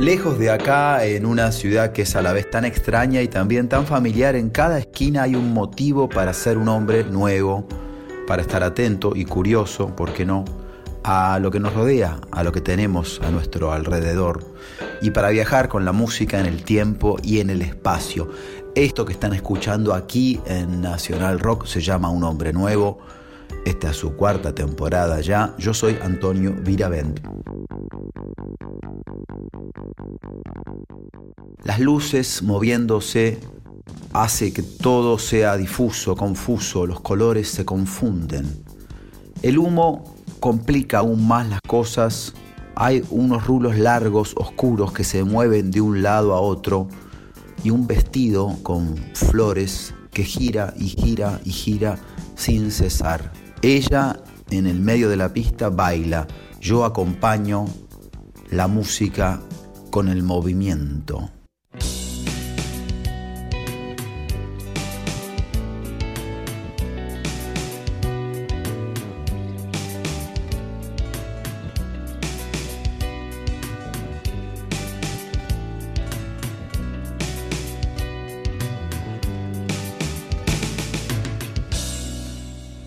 Lejos de acá, en una ciudad que es a la vez tan extraña y también tan familiar, en cada esquina hay un motivo para ser un hombre nuevo, para estar atento y curioso, ¿por qué no?, a lo que nos rodea, a lo que tenemos a nuestro alrededor, y para viajar con la música en el tiempo y en el espacio. Esto que están escuchando aquí en Nacional Rock se llama Un Hombre Nuevo. Esta es su cuarta temporada ya. Yo soy Antonio Viravent. Las luces moviéndose hace que todo sea difuso, confuso, los colores se confunden. El humo complica aún más las cosas. Hay unos rulos largos, oscuros, que se mueven de un lado a otro y un vestido con flores que gira y gira y gira sin cesar. Ella en el medio de la pista baila, yo acompaño la música con el movimiento.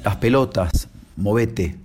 Las pelotas, movete,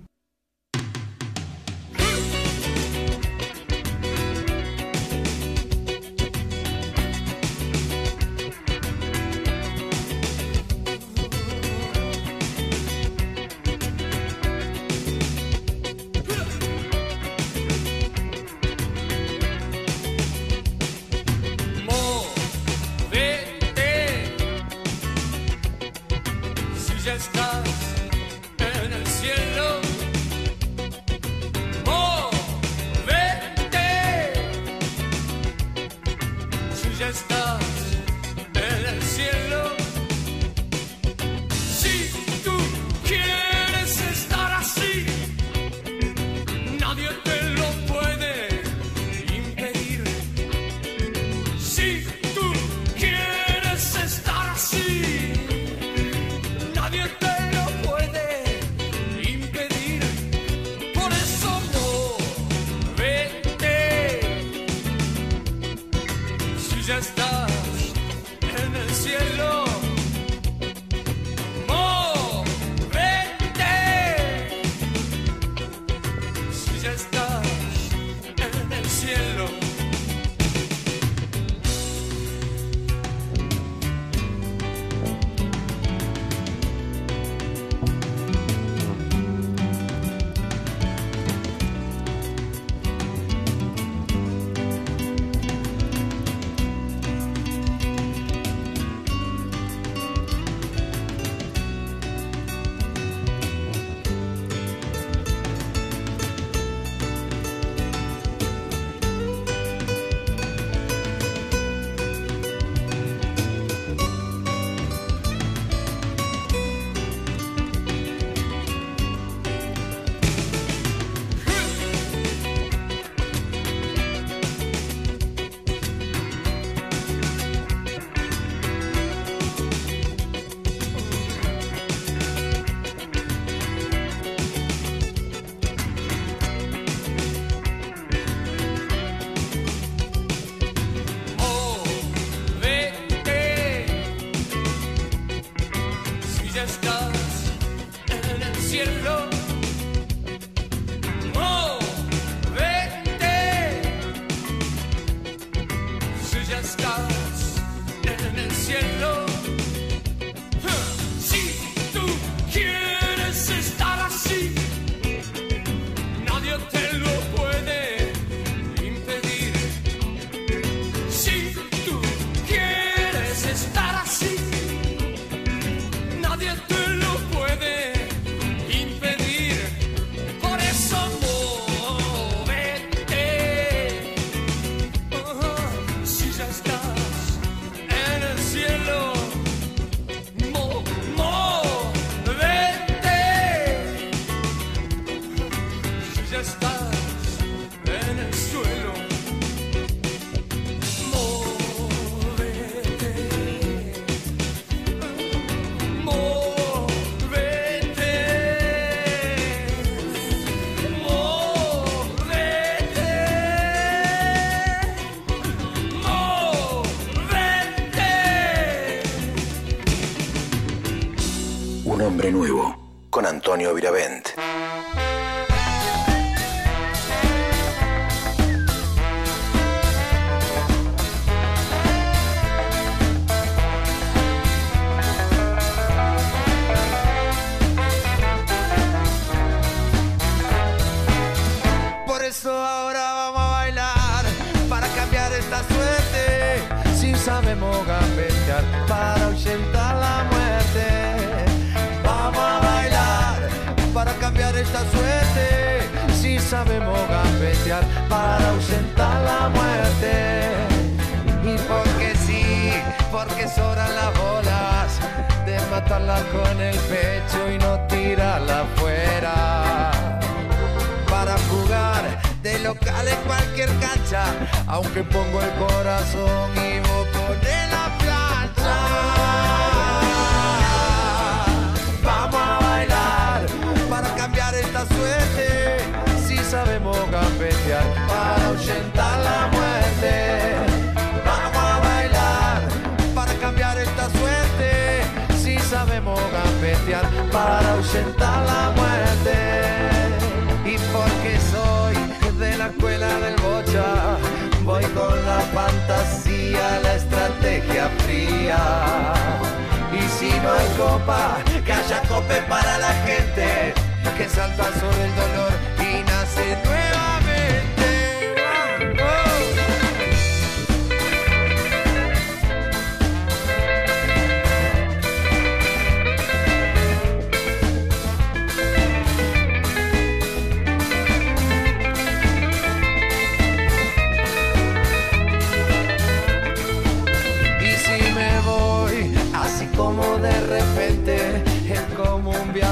Elvira Vén.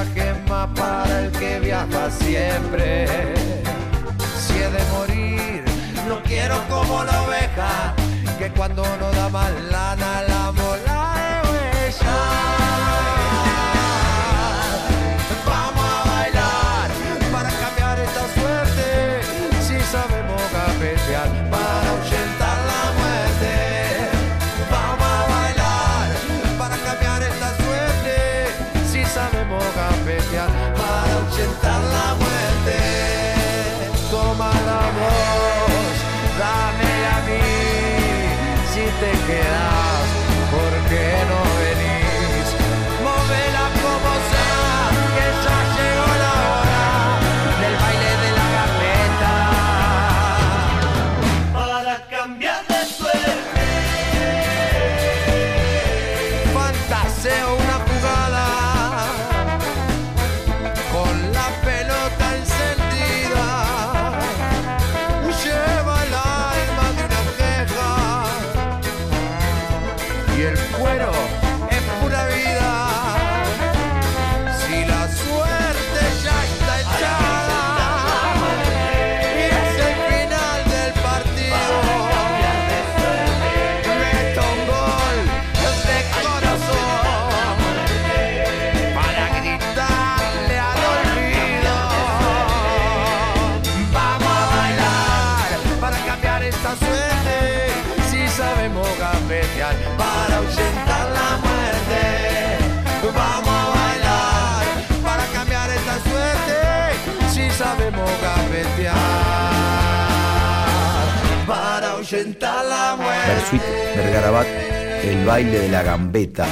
viaje más para el que viaja siempre. Si he de morir, no quiero como la oveja, que cuando no da más lana la mola de huella. Bersuit Vergarabat, El baile de la gambeta.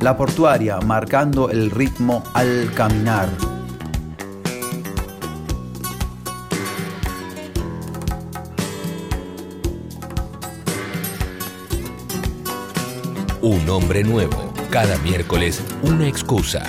La portuaria marcando el ritmo al caminar. Un hombre nuevo. Cada miércoles una excusa.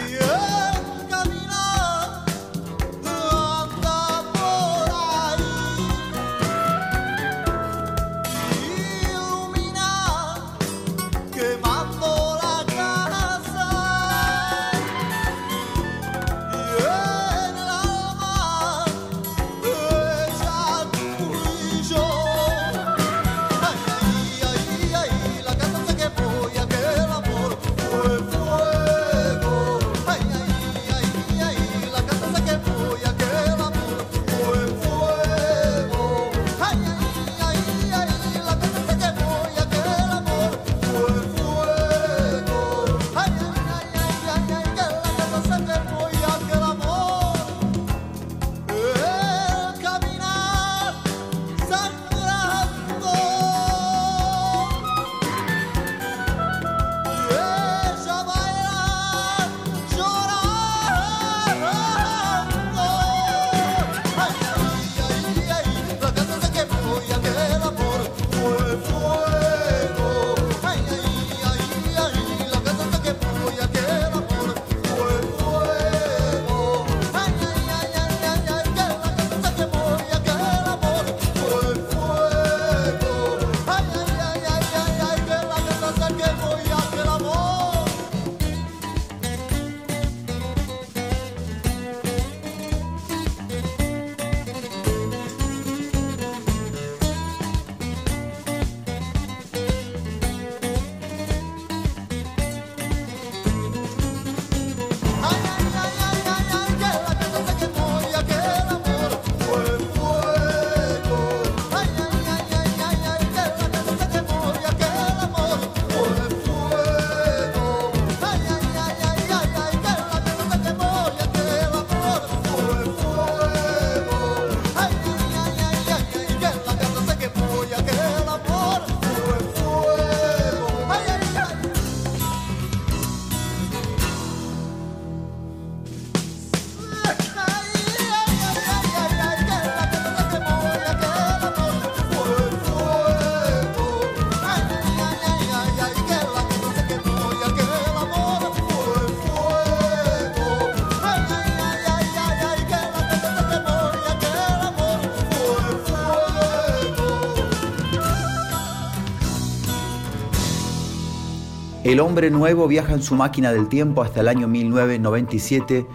El hombre nuevo viaja en su máquina del tiempo hasta el año 1997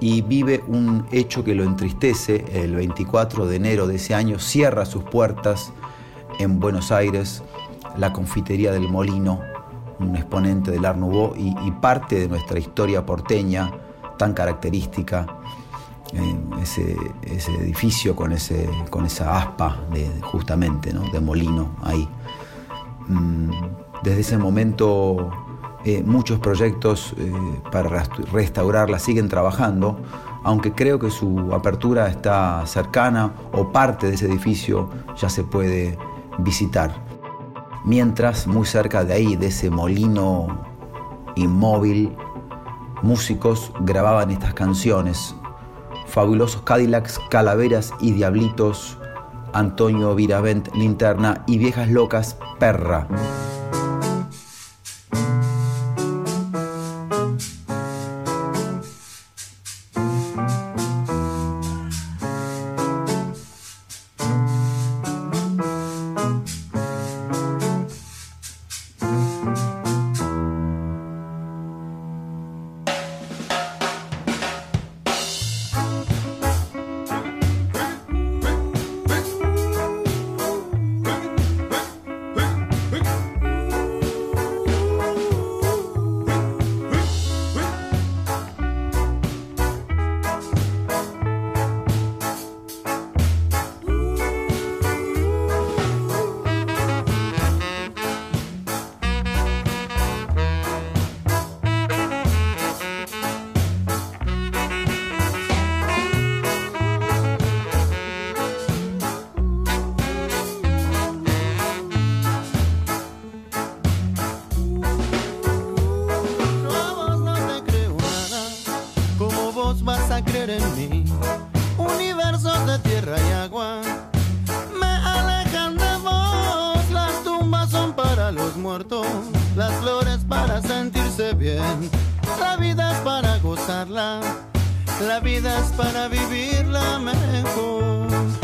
y vive un hecho que lo entristece. El 24 de enero de ese año cierra sus puertas en Buenos Aires la confitería del Molino, un exponente del Art Nouveau y, parte de nuestra historia porteña tan característica. ese, edificio con, ese, con esa aspa justamente de molino ahí. Mm, Desde ese momento eh, muchos proyectos eh, para rest- restaurarla siguen trabajando, aunque creo que su apertura está cercana o parte de ese edificio ya se puede visitar. Mientras, muy cerca de ahí, de ese molino inmóvil, músicos grababan estas canciones. Fabulosos Cadillacs, Calaveras y Diablitos, Antonio Viravent, Linterna y Viejas Locas, Perra. La vida es para gozarla, la vida es para vivirla mejor.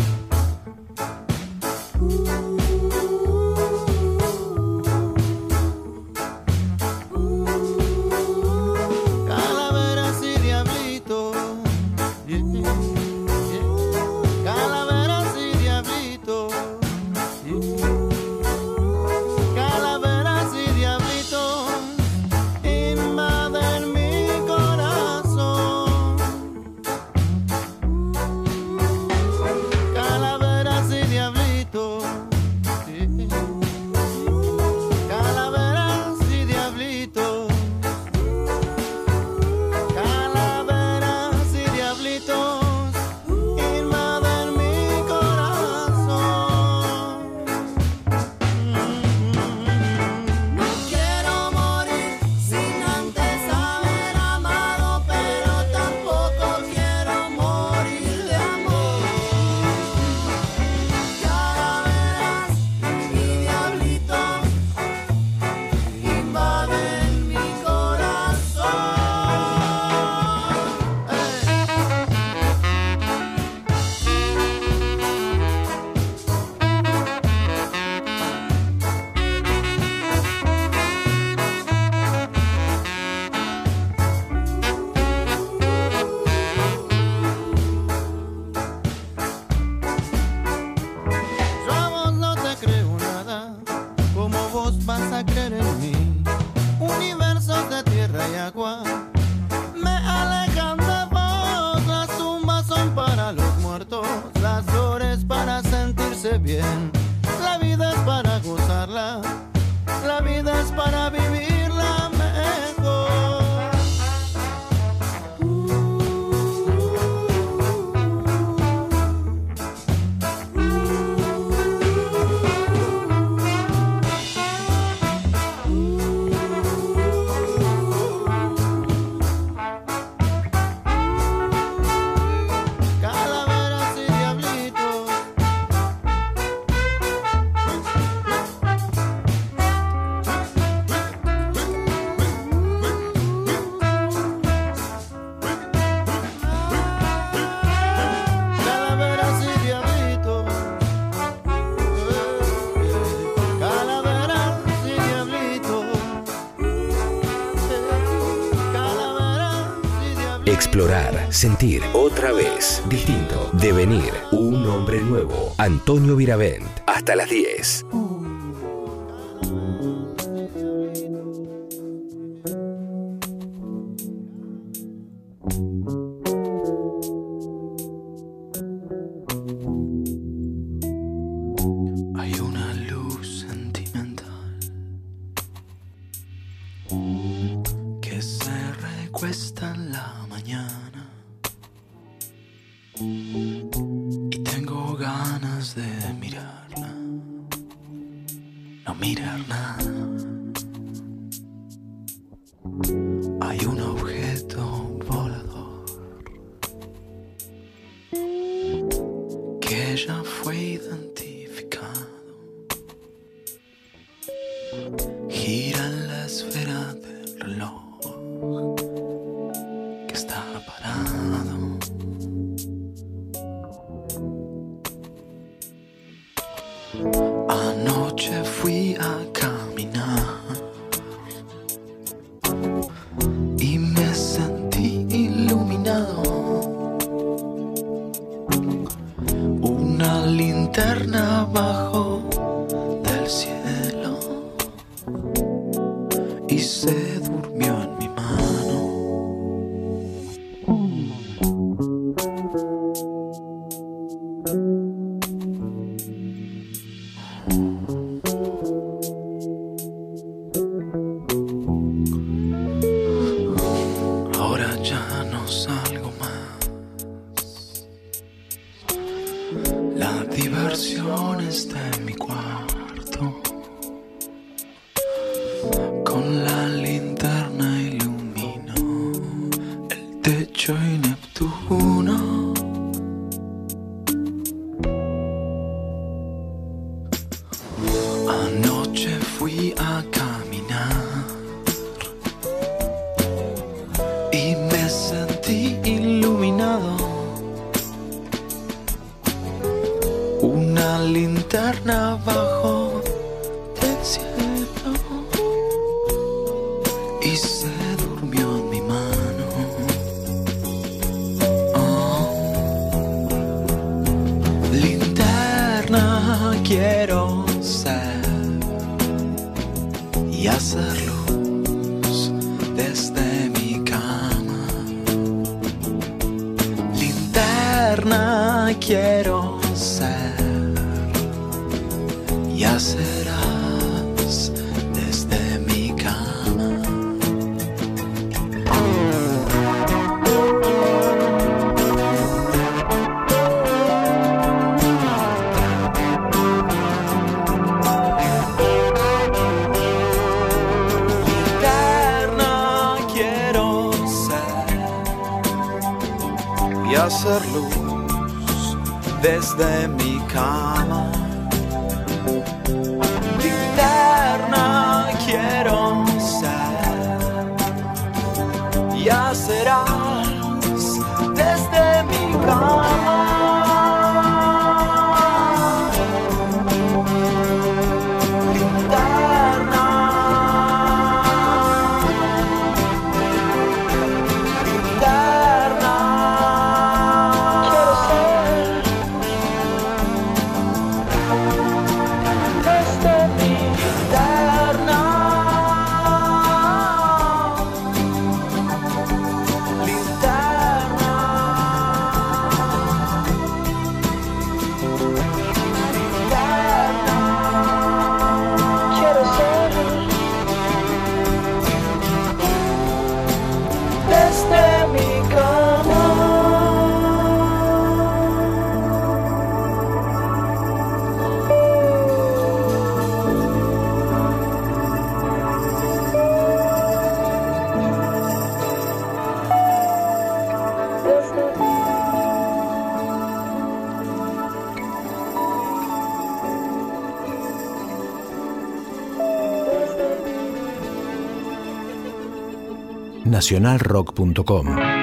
Sentir, otra vez, distinto, devenir, un hombre nuevo. Antonio Viravent, hasta las 10. identificado. nacionalrock.com.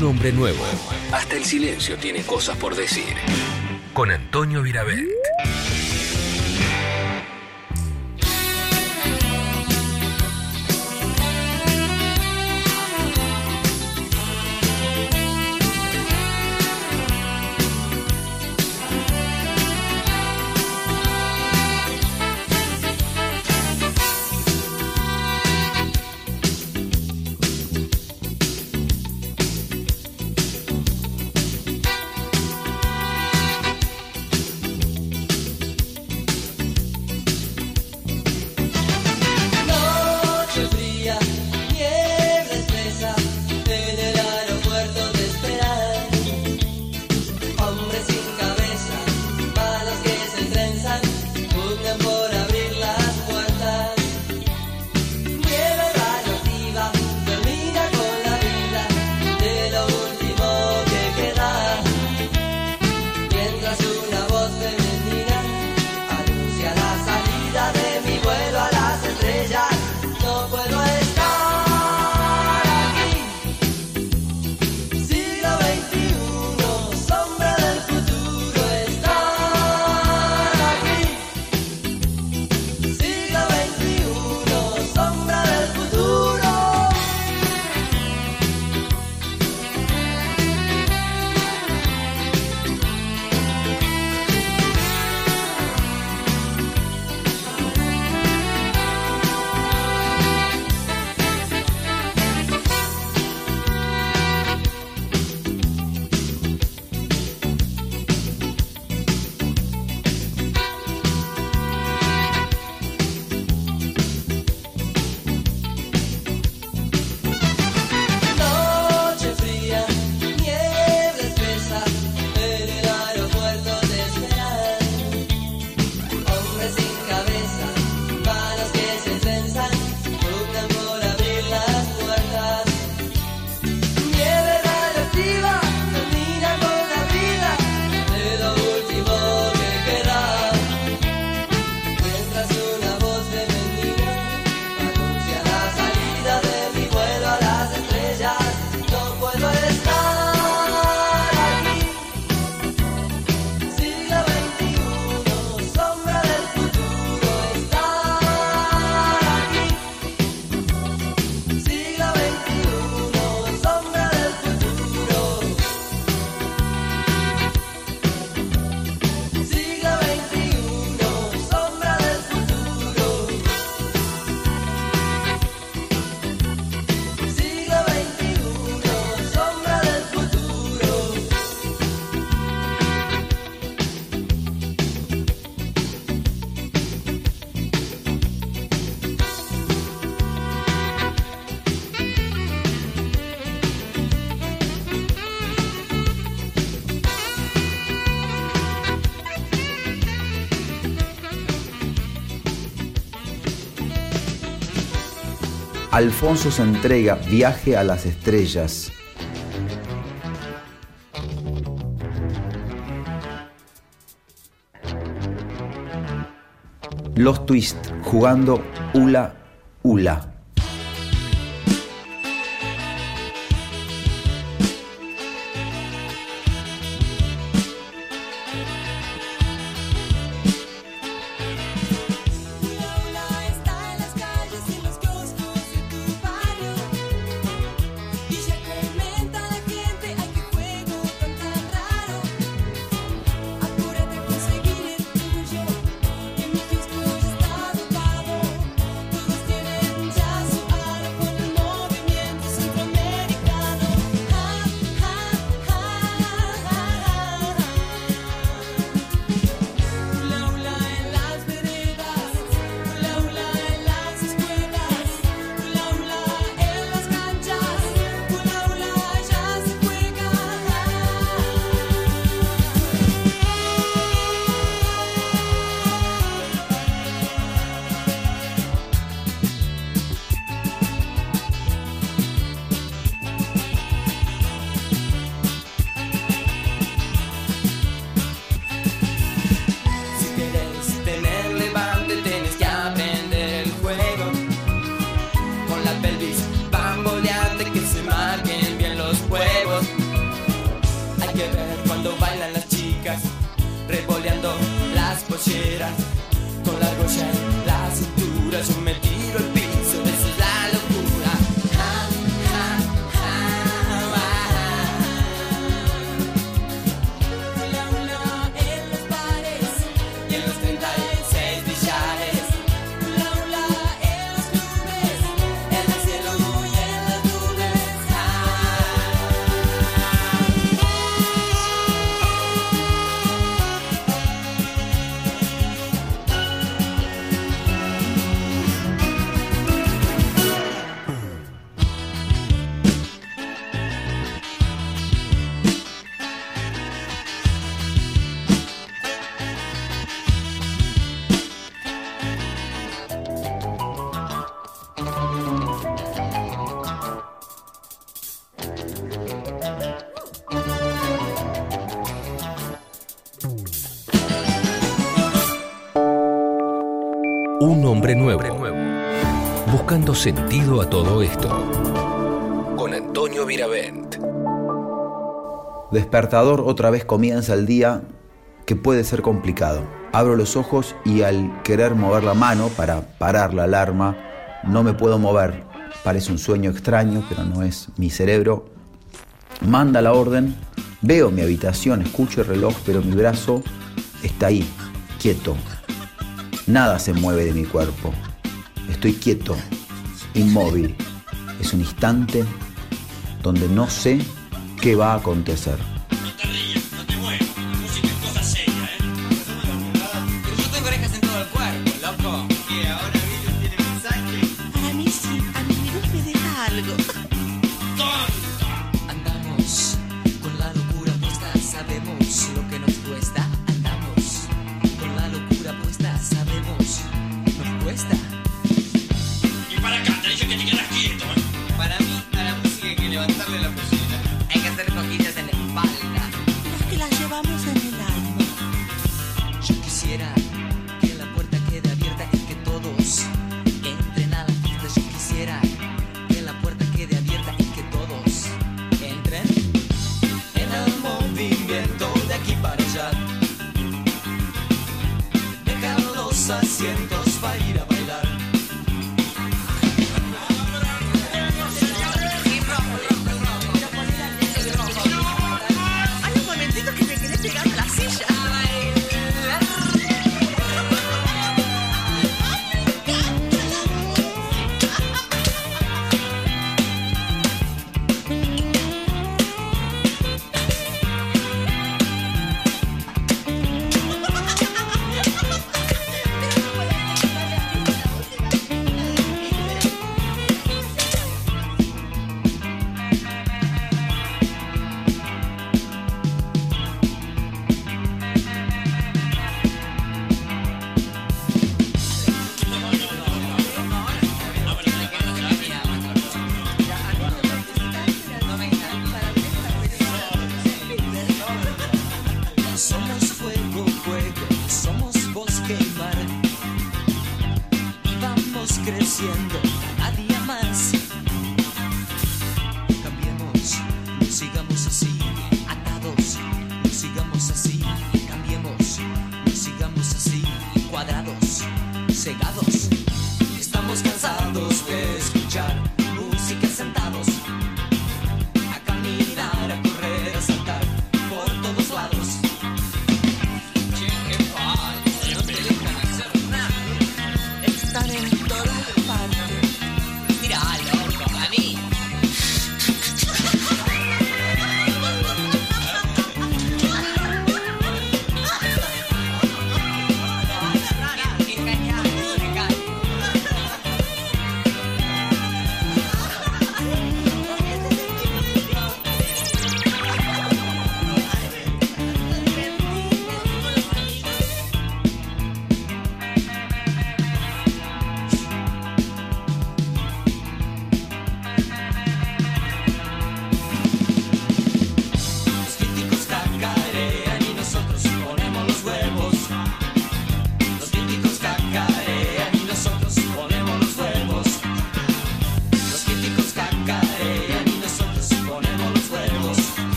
un hombre nuevo. Hasta el silencio tiene cosas por decir. Con Antonio Virabel. Alfonso se entrega Viaje a las Estrellas. Los Twist jugando hula hula. a todo esto. Con Antonio Viravent. Despertador otra vez comienza el día que puede ser complicado. Abro los ojos y al querer mover la mano para parar la alarma, no me puedo mover. Parece un sueño extraño, pero no es mi cerebro. Manda la orden, veo mi habitación, escucho el reloj, pero mi brazo está ahí, quieto. Nada se mueve de mi cuerpo. Estoy quieto, inmóvil. Es un instante donde no sé qué va a acontecer.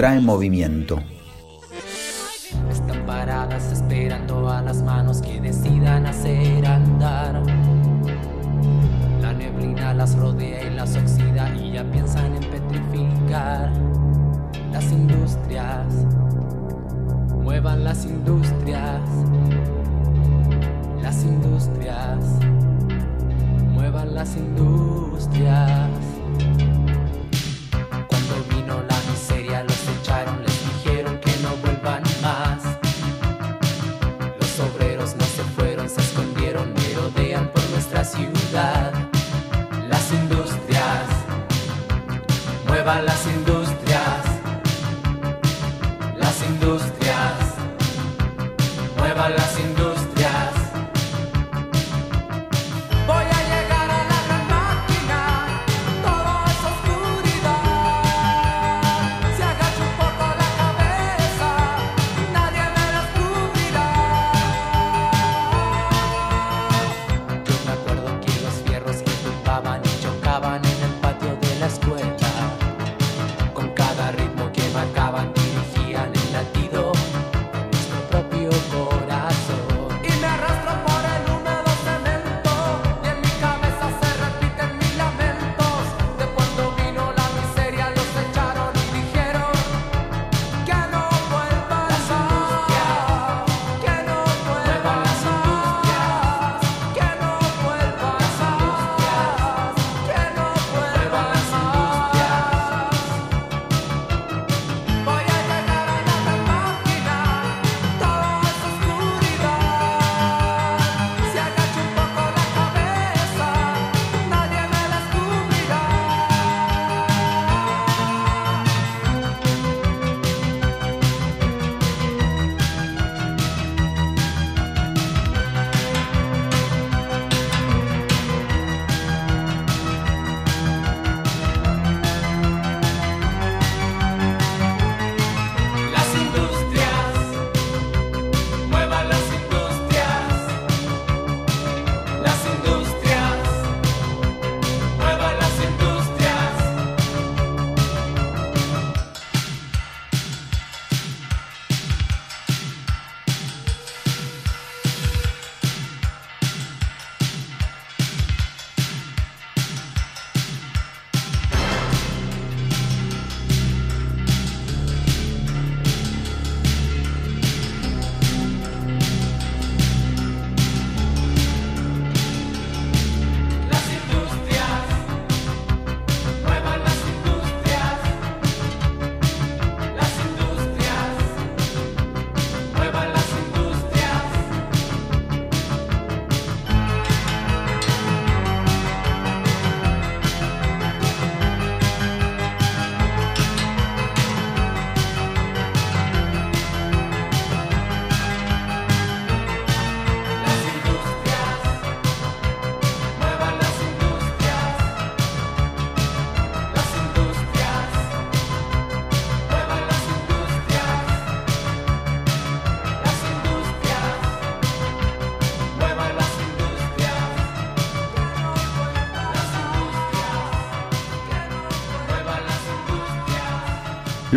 trae movimiento.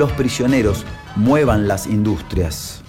Los prisioneros, muevan las industrias.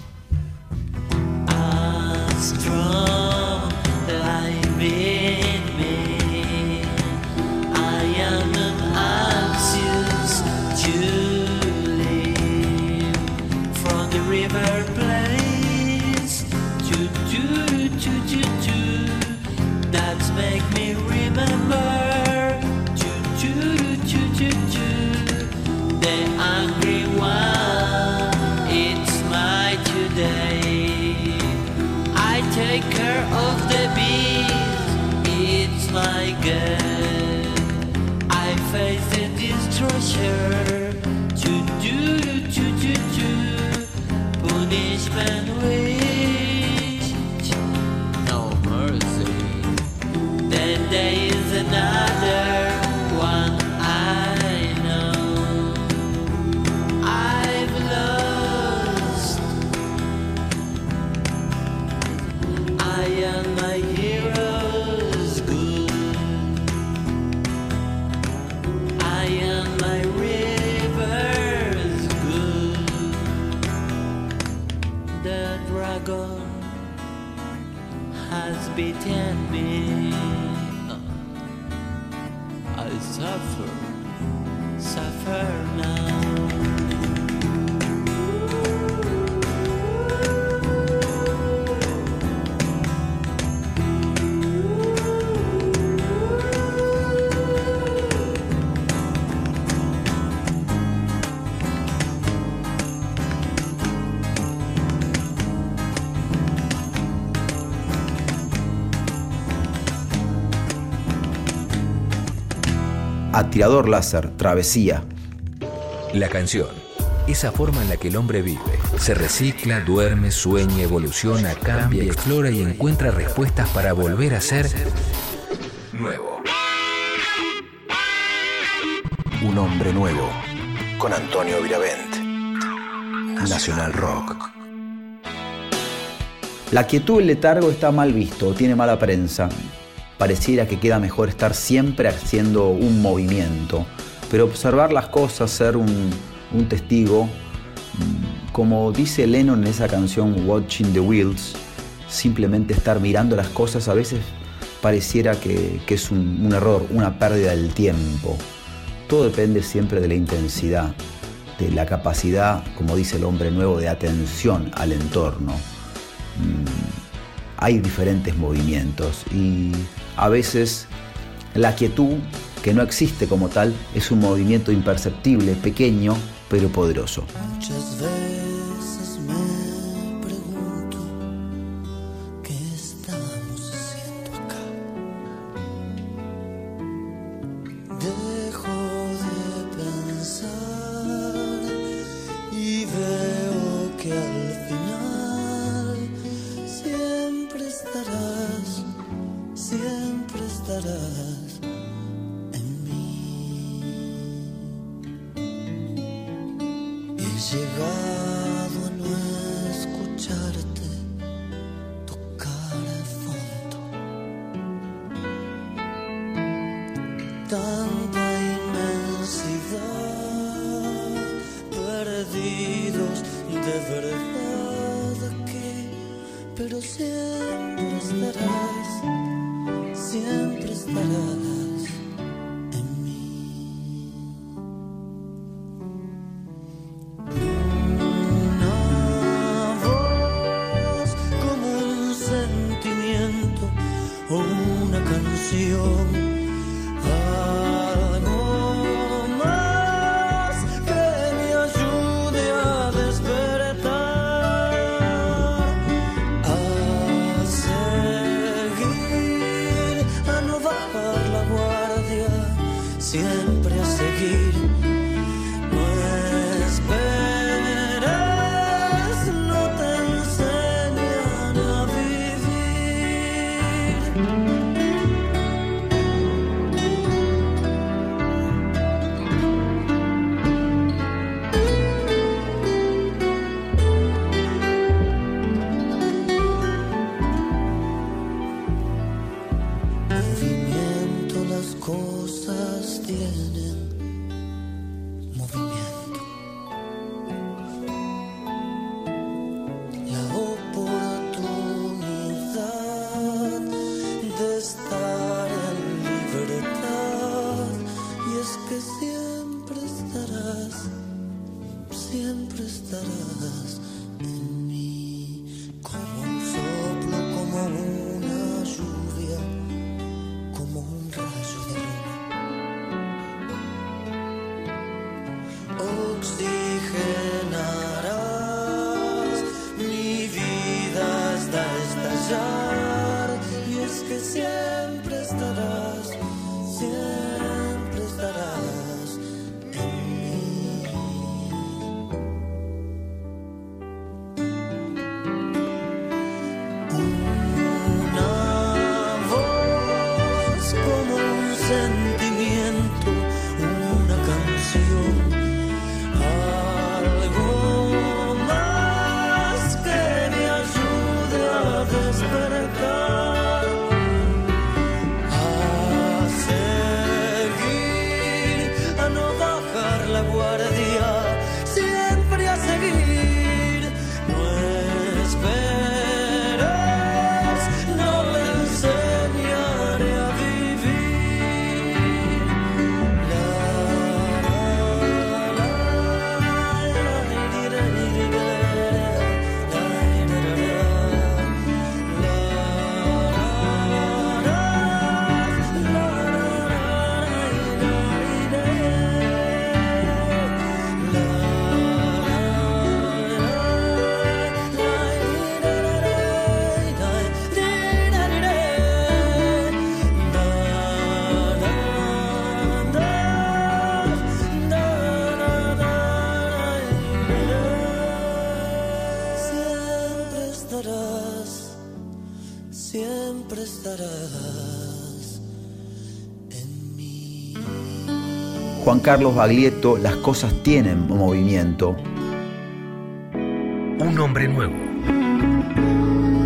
Atirador láser, travesía. La canción. Esa forma en la que el hombre vive. Se recicla, duerme, sueña, evoluciona, cambia, explora y encuentra respuestas para volver a ser nuevo. Un hombre nuevo. Con Antonio Viravent. Nacional Rock. La quietud y el letargo está mal visto, tiene mala prensa. Pareciera que queda mejor estar siempre haciendo un movimiento, pero observar las cosas, ser un, testigo, mm, como dice Lennon en esa canción Watching the Wheels, simplemente estar mirando las cosas a veces pareciera que, es un, un error, una pérdida del tiempo. Todo depende siempre de la intensidad, de la capacidad, como dice el hombre nuevo, de atención al entorno. Mm, hay diferentes movimientos y a veces la quietud, que no existe como tal, es un movimiento imperceptible, pequeño, pero poderoso. Carlos Baglietto, Las cosas tienen movimiento. Un hombre nuevo.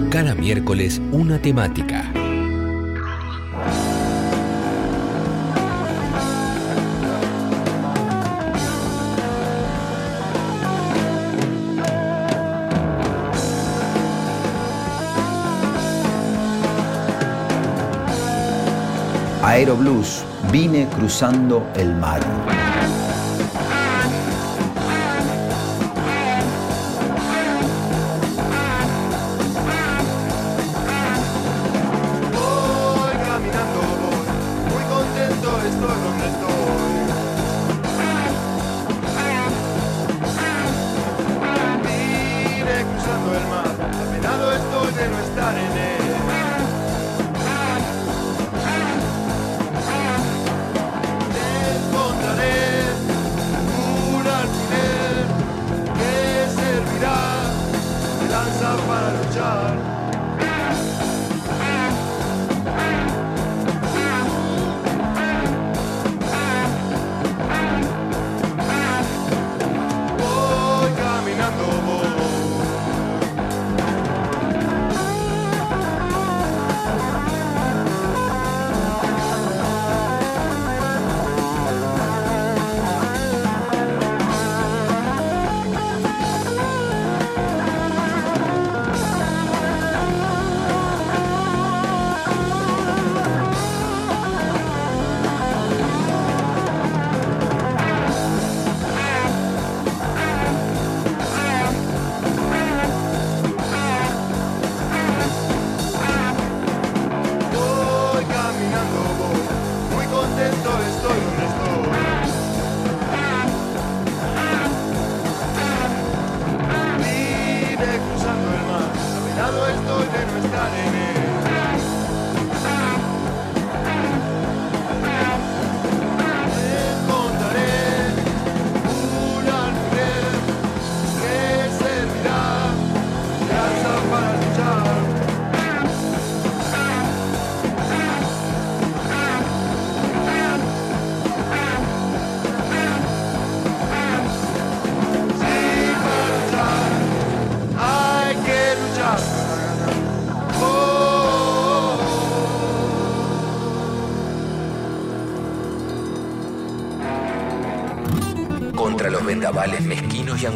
Cada miércoles una temática. Aero Blues, cruzando el mar.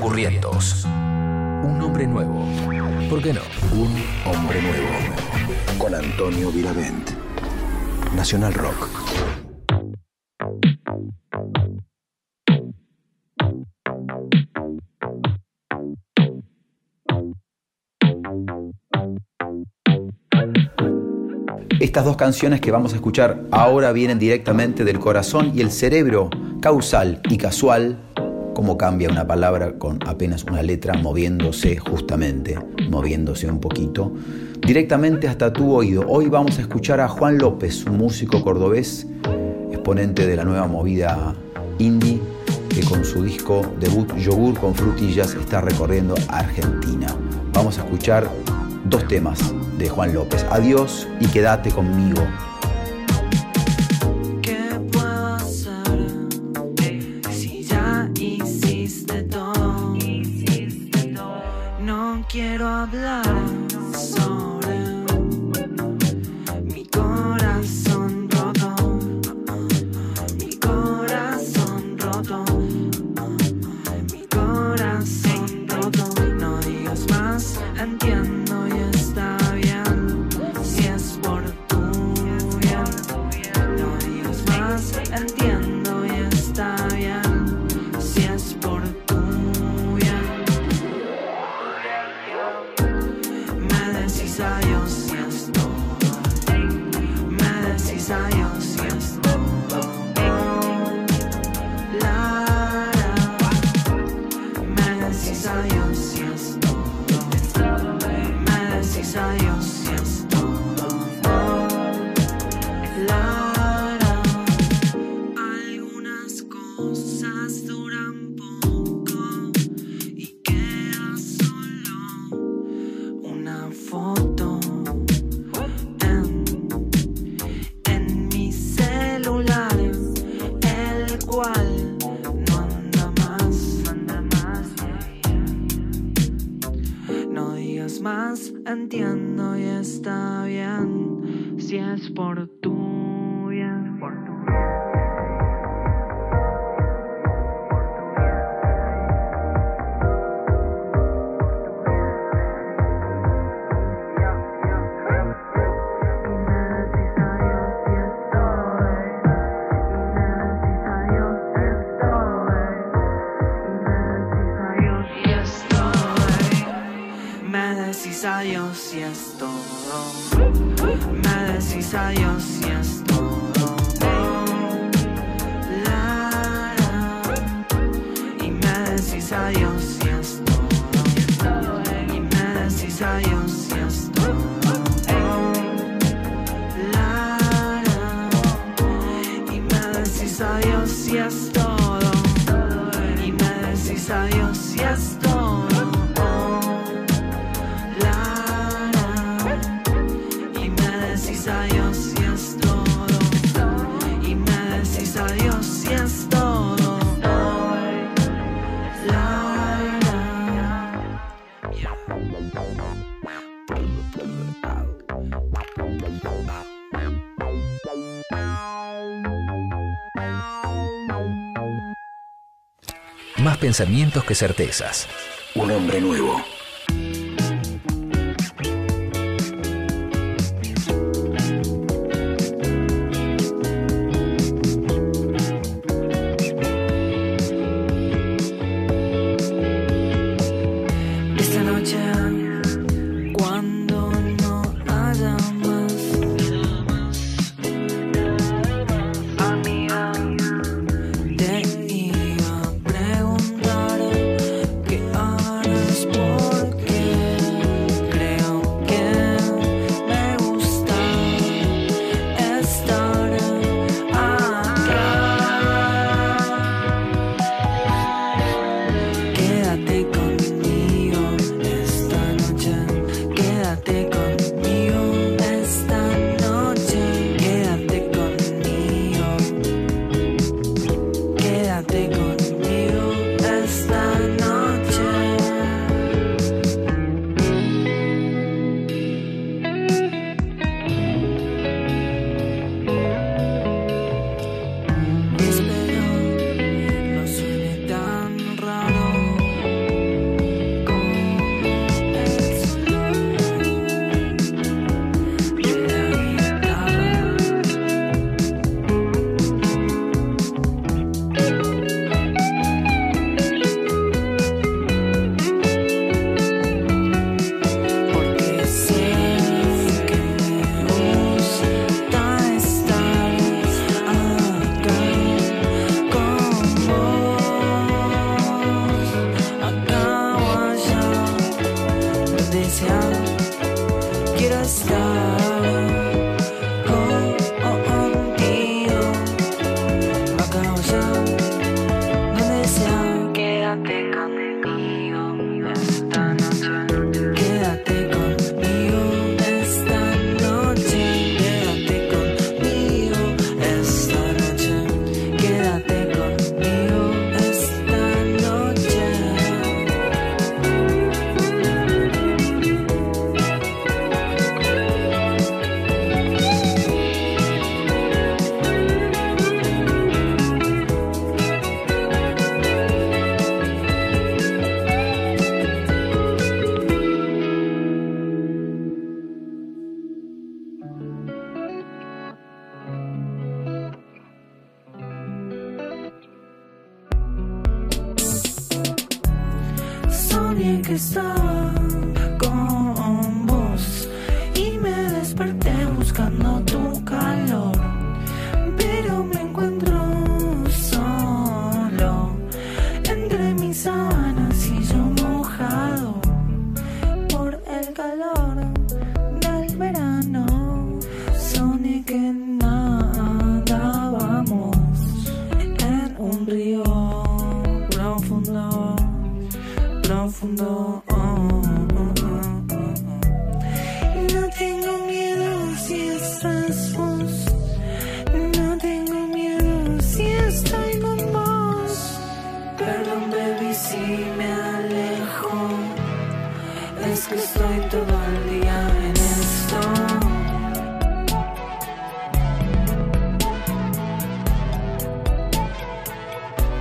Un hombre nuevo. ¿Por qué no? Un hombre nuevo. Con Antonio Viravent. Nacional Rock. Estas dos canciones que vamos a escuchar ahora vienen directamente del corazón y el cerebro, causal y casual, cómo cambia una palabra con apenas una letra moviéndose justamente, moviéndose un poquito, directamente hasta tu oído. Hoy vamos a escuchar a Juan López, un músico cordobés, exponente de la nueva movida indie, que con su disco debut Yogur con frutillas está recorriendo Argentina. Vamos a escuchar dos temas de Juan López. Adiós y quédate conmigo. Pensamientos que certezas. Un hombre nuevo.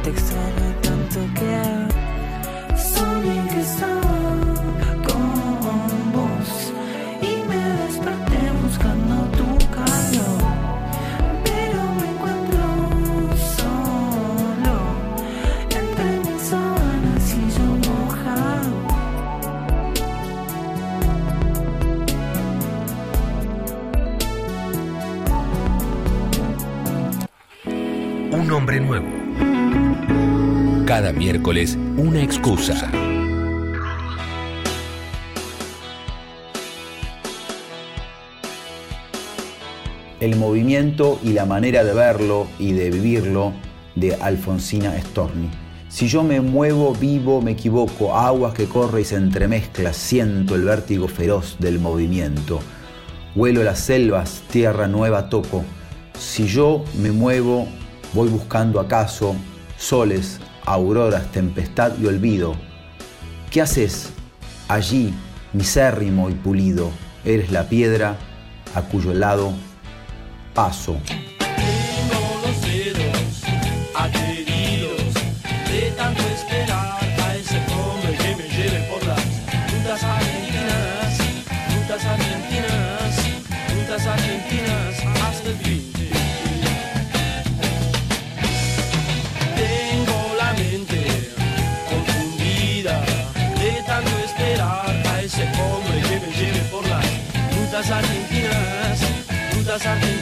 Texas. una excusa. El movimiento y la manera de verlo y de vivirlo de Alfonsina Storni. Si yo me muevo, vivo, me equivoco, aguas que corre y se entremezcla, siento el vértigo feroz del movimiento. vuelo las selvas, tierra nueva toco. Si yo me muevo, voy buscando acaso soles, auroras, tempestad y olvido. ¿Qué haces allí, misérrimo y pulido? Eres la piedra a cuyo lado paso. doesn't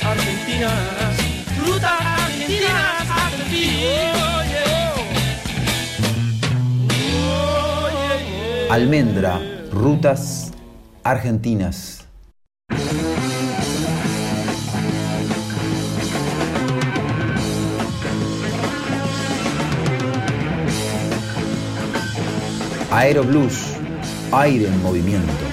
argentinas, frutas argentinas at. Almendra, rutas argentinas. Aeroblues, aire en movimiento.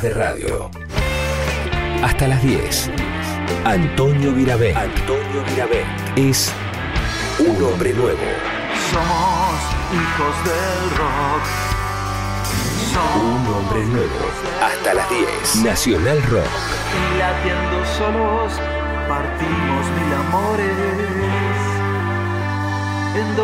Dos de radio. Hasta las 10. Antonio Virabé. Antonio Virabé. Es un hombre nuevo. Somos hijos del rock. Un hombre nuevo. Hasta las 10. Nacional Rock. Y latiendo solos partimos mil amores en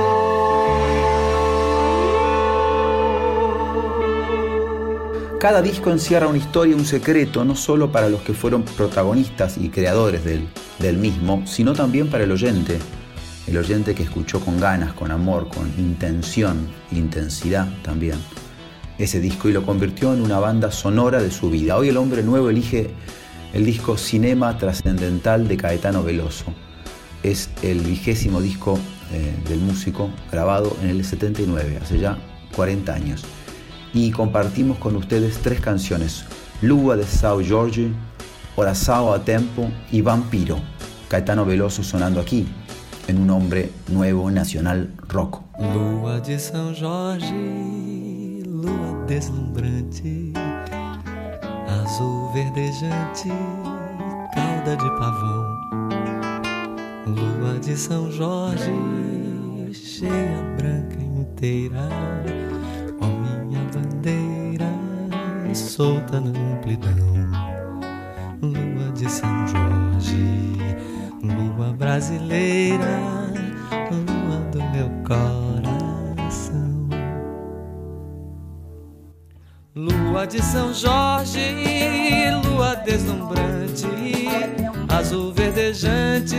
Cada disco encierra una historia, un secreto, no solo para los que fueron protagonistas y creadores del, mismo, sino también para el oyente. El oyente que escuchó con ganas, con amor, con intención, intensidad también ese disco y lo convirtió en una banda sonora de su vida. Hoy el hombre nuevo elige el disco Cinema Trascendental de Caetano Veloso. Es el vigésimo disco eh, del músico grabado en el 79, hace ya 40 años. Y compartimos con ustedes tres canciones, Lua de Sao Giorgi, Orazao a Tempo y Vampiro. Caetano Veloso sonando aquí, en un hombre nuevo nacional rock. Lua de São Jorge, lua deslumbrante, azul verdejante, cauda de pavão. Lua de São Jorge, cheia, branca inteira, bandeira, solta na amplidão. Lua de São Jorge, lua brasileira, lua do meu coração. Lua de São Jorge, lua deslumbrante, azul verdejante,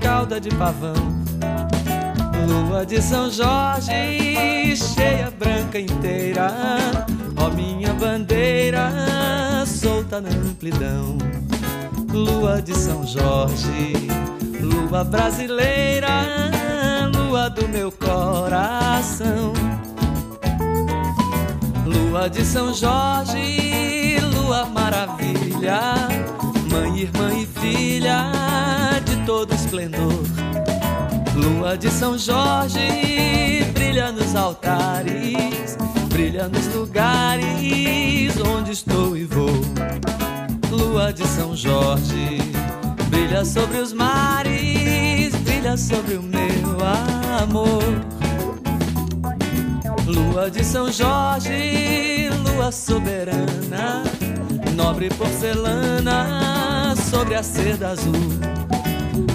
cauda de pavão. Lua de São Jorge, cheia, branca inteira, ó minha bandeira, solta na amplidão. Lua de São Jorge, lua brasileira, lua do meu coração. Lua de São Jorge, lua maravilha, mãe, irmã e filha de todo esplendor. Lua de São Jorge, brilha nos altares, brilha nos lugares onde estou e vou. Lua de São Jorge, brilha sobre os mares, brilha sobre o meu amor. Lua de São Jorge, lua soberana, nobre porcelana sobre a seda azul.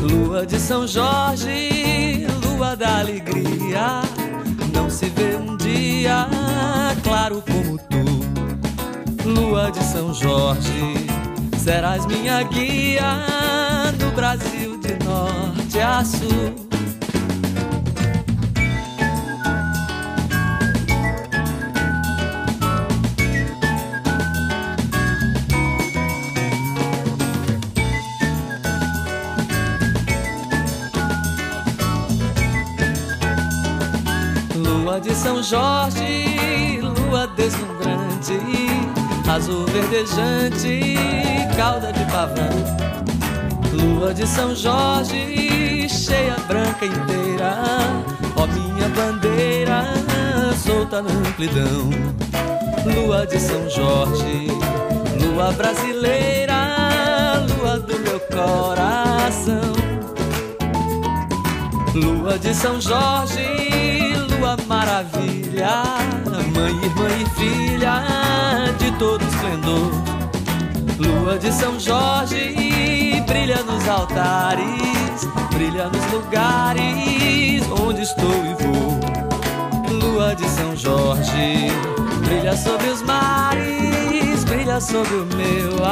Lua de São Jorge, lua da alegria, não se vê um dia claro como tu. Lua de São Jorge, serás minha guia no Brasil de norte a sul. De São Jorge, lua deslumbrante, azul verdejante, cauda de pavão. Lua de São Jorge, cheia, branca inteira, ó minha bandeira, solta na amplidão. Lua de São Jorge, lua brasileira, lua do meu coração. Lua de São Jorge, maravilha, mãe, irmã e filha de todo esplendor. Lua de São Jorge, brilha nos altares, brilha nos lugares onde estou e vou. Lua de São Jorge, brilha sobre os mares, brilha sobre o meu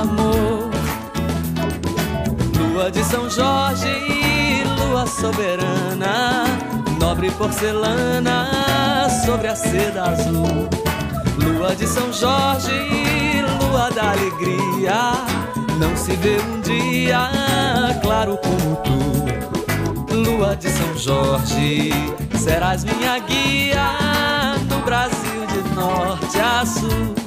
amor. Lua de São Jorge, lua soberana, nobre porcelana sobre a seda azul. Lua de São Jorge, lua da alegria, não se vê um dia claro como tu. Lua de São Jorge, serás minha guia no Brasil de norte a sul.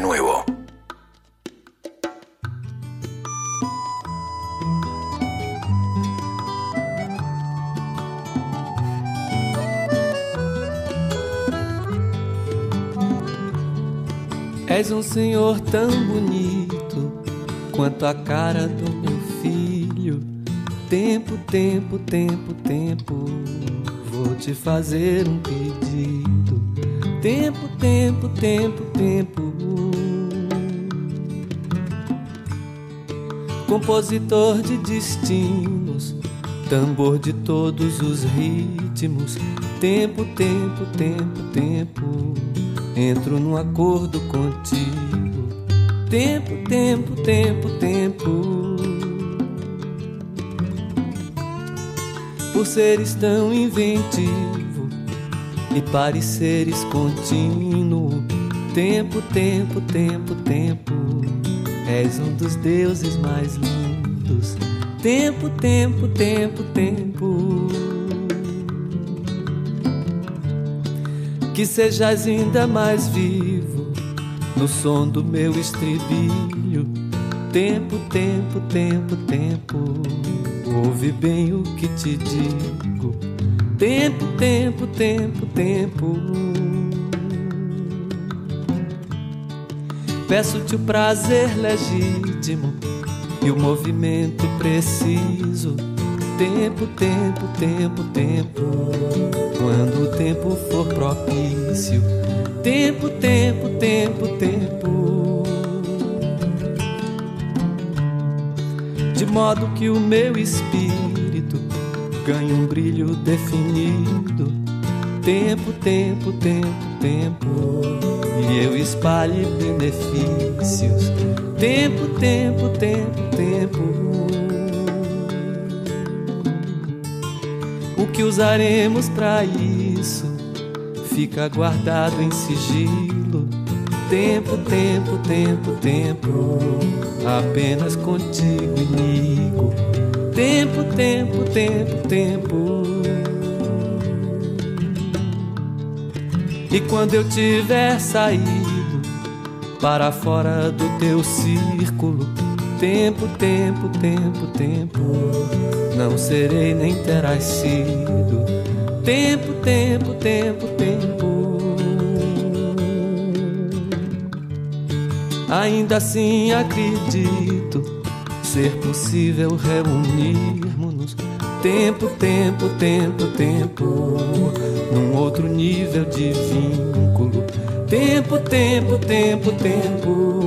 Nuevo. És um senhor tão bonito quanto a cara do meu filho. Tempo, tempo, tempo, tempo, vou te fazer um pedido. Tempo, tempo, tempo, tempo. Compositor de destinos, tambor de todos os ritmos. Tempo, tempo, tempo, tempo entro num acordo contigo. Tempo, tempo, tempo, tempo. Por seres tão inventivo e pareceres contínuo. Tempo, tempo, tempo, tempo. És um dos deuses mais lindos. Tempo, tempo, tempo, tempo. que sejas ainda mais vivo no som do meu estribilho. Tempo, tempo, tempo, tempo, ouve bem o que te digo. Tempo, tempo, tempo, tempo. Peço-te o prazer legítimo e o movimento preciso. Tempo, tempo, tempo, tempo. Quando o tempo for propício. Tempo, tempo, tempo, tempo. De modo que o meu espírito ganhe um brilho definido. Tempo, tempo, tempo, tempo. E eu espalhe benefícios. Tempo, tempo, tempo, tempo. O que usaremos para isso fica guardado em sigilo. Tempo, tempo, tempo, tempo, apenas contigo inigo. Tempo, tempo, tempo, tempo. E quando eu tiver saído para fora do teu círculo, tempo, tempo, tempo, tempo, não serei nem terás sido. Tempo, tempo, tempo, tempo. Ainda assim acredito ser possível reunirmos-nos. Tempo, tempo, tempo, tempo, outro nível de vínculo. Tempo, tempo, tempo, tempo.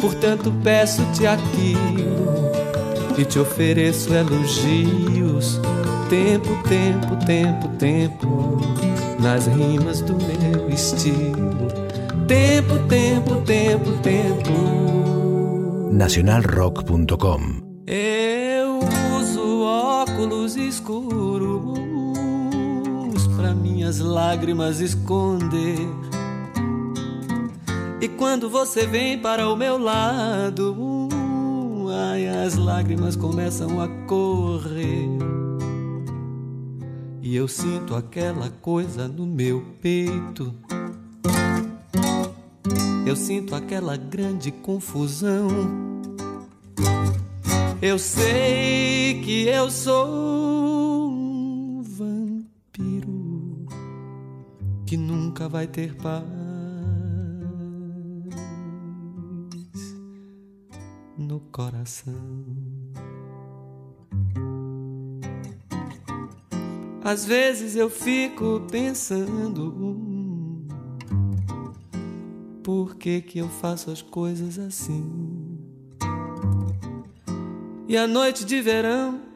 Portanto, peço-te aquilo e te ofereço elogios. Tempo, tempo, tempo, tempo, nas rimas do meu estilo. Tempo, tempo, tempo, tempo. Nacionalrock.com escuros para minhas lágrimas esconder. E quando você vem para o meu lado, ai, as lágrimas começam a correr. E eu sinto aquela coisa no meu peito. Eu sinto aquela grande confusão. Eu sei que eu sou vampiro que nunca vai ter paz no coração. Às vezes eu fico pensando por que que eu faço as coisas assim. E a noite de verão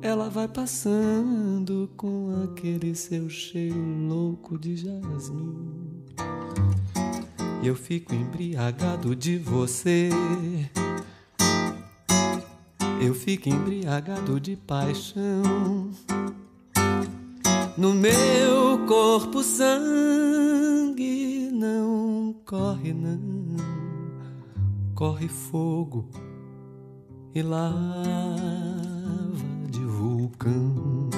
ela vai passando com aquele seu cheiro louco de jasmim. E eu fico embriagado de você. Eu fico embriagado de paixão. No meu corpo sangue não corre, não. Corre fogo e de vulcão.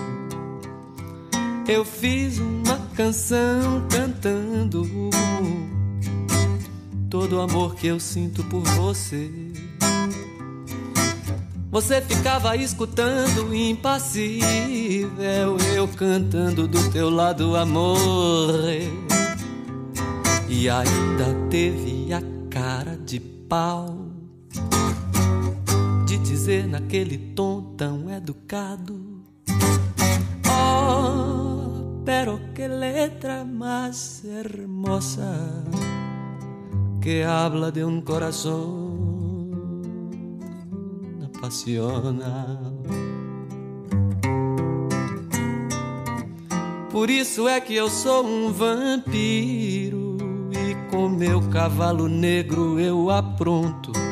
eu fiz uma canção cantando todo o amor que eu sinto por você. Você ficava escutando impassível, eu cantando do teu lado, amor. E ainda teve a cara de pau dizer naquele tom tão educado. Oh, pero que letra más hermosa que habla de un corazón apasionado. Por isso é que eu sou um vampiro e com meu cavalo negro eu apronto.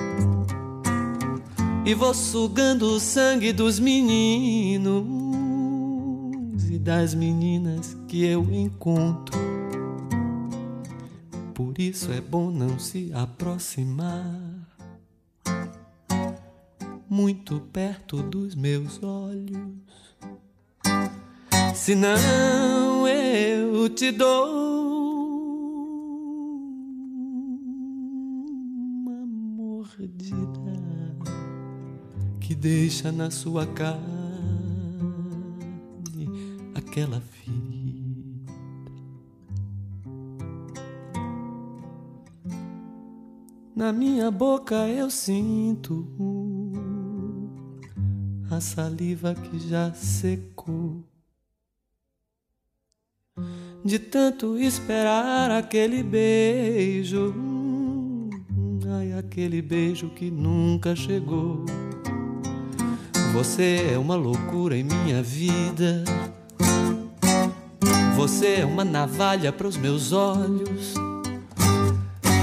E vou sugando o sangue dos meninos e das meninas que eu encontro. Por isso é bom não se aproximar muito perto dos meus olhos. Senão eu te dou uma mordida que deixa na sua carne aquela ferida. Na minha boca eu sinto a saliva que já secou. De tanto esperar aquele beijo, ai, aquele beijo que nunca chegou. Você é uma loucura em minha vida. Você é uma navalha para os meus olhos.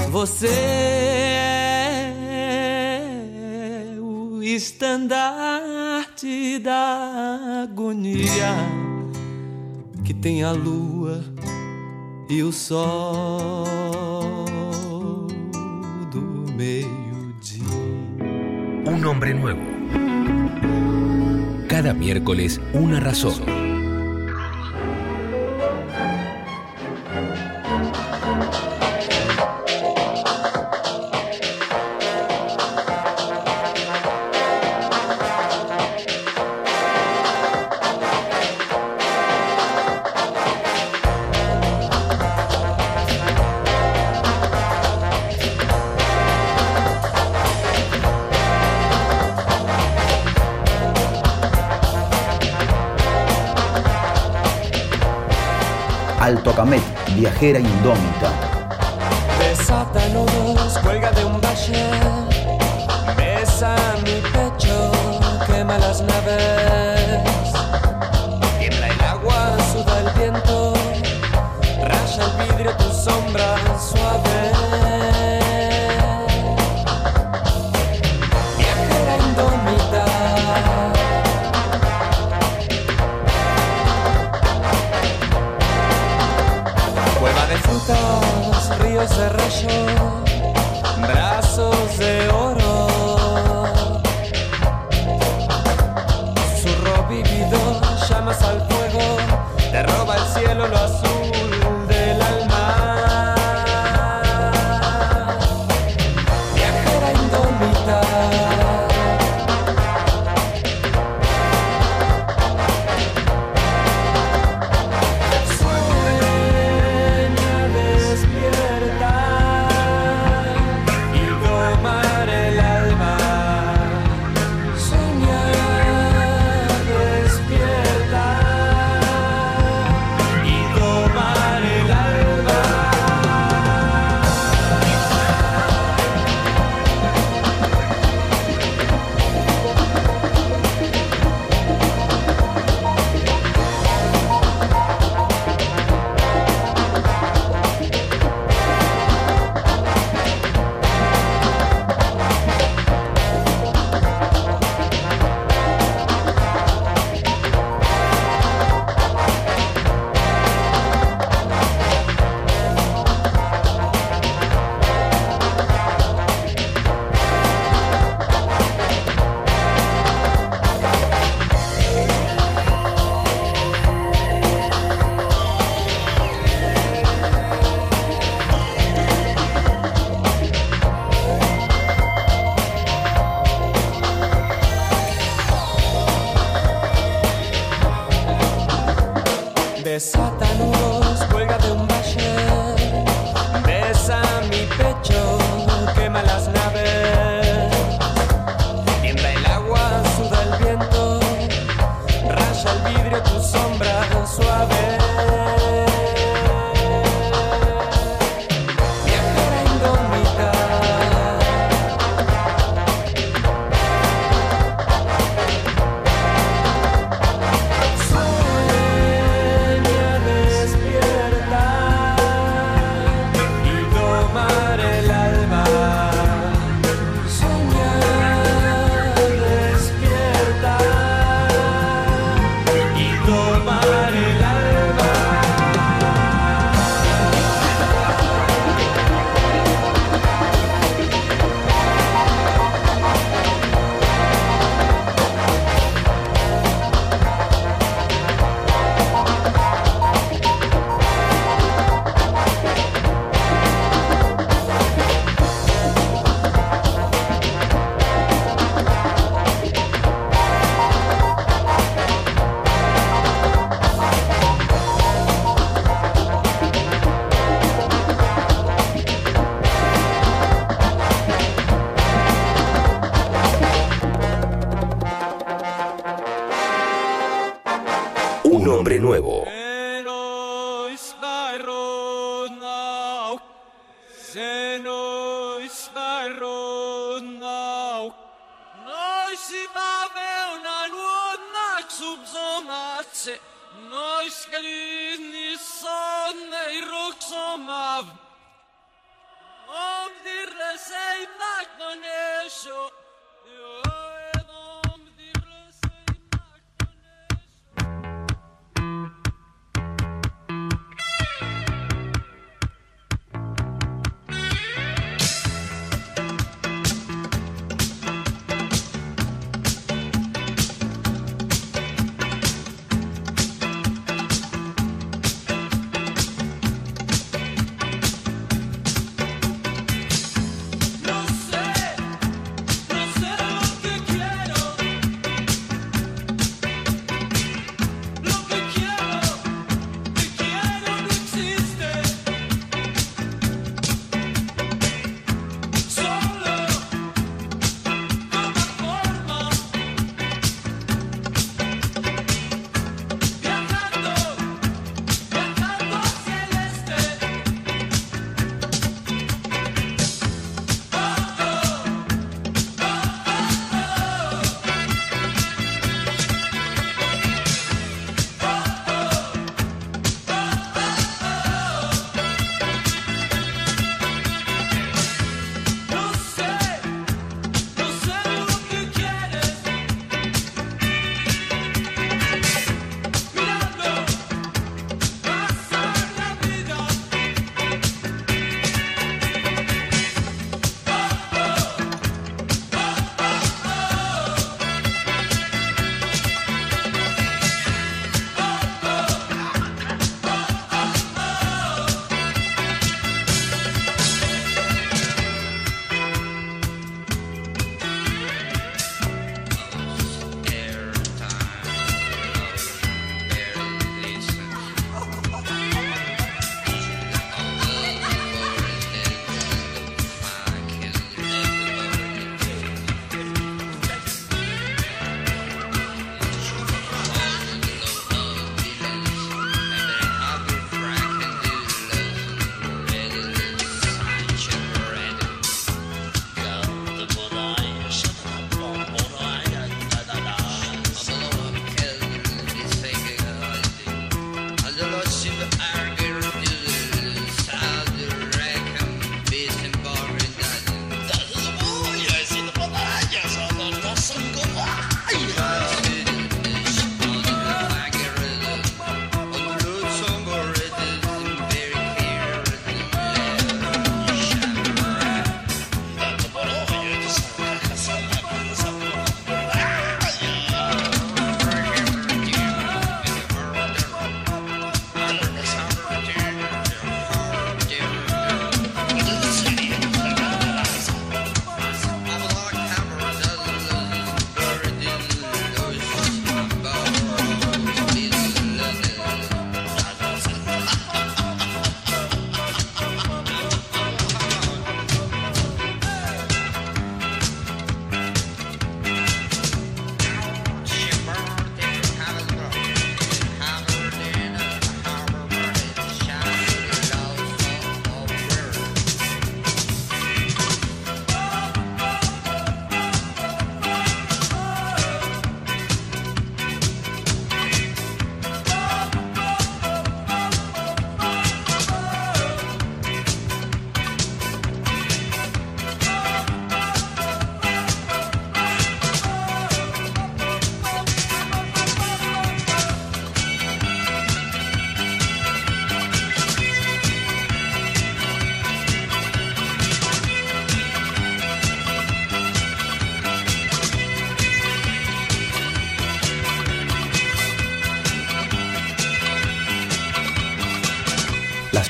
Você é o estandarte da agonia que tem a lua e o sol do meio-dia. Un hombre nuevo. Miércoles, una razón. Viajera indómita. es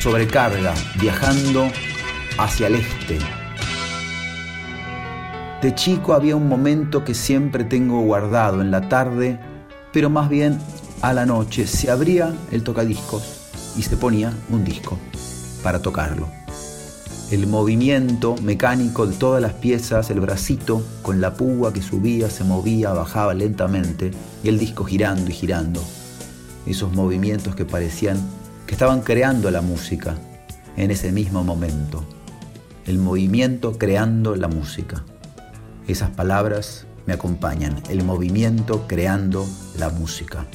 sobrecarga viajando hacia el este. De chico había un momento que siempre tengo guardado en la tarde, pero más bien a la noche se abría el tocadiscos y se ponía un disco para tocarlo. El movimiento mecánico de todas las piezas, el bracito con la púa que subía, se movía, bajaba lentamente y el disco girando y girando. Esos movimientos que parecían que estaban creando la música en ese mismo momento. El movimiento creando la música. Esas palabras me acompañan. El movimiento creando la música.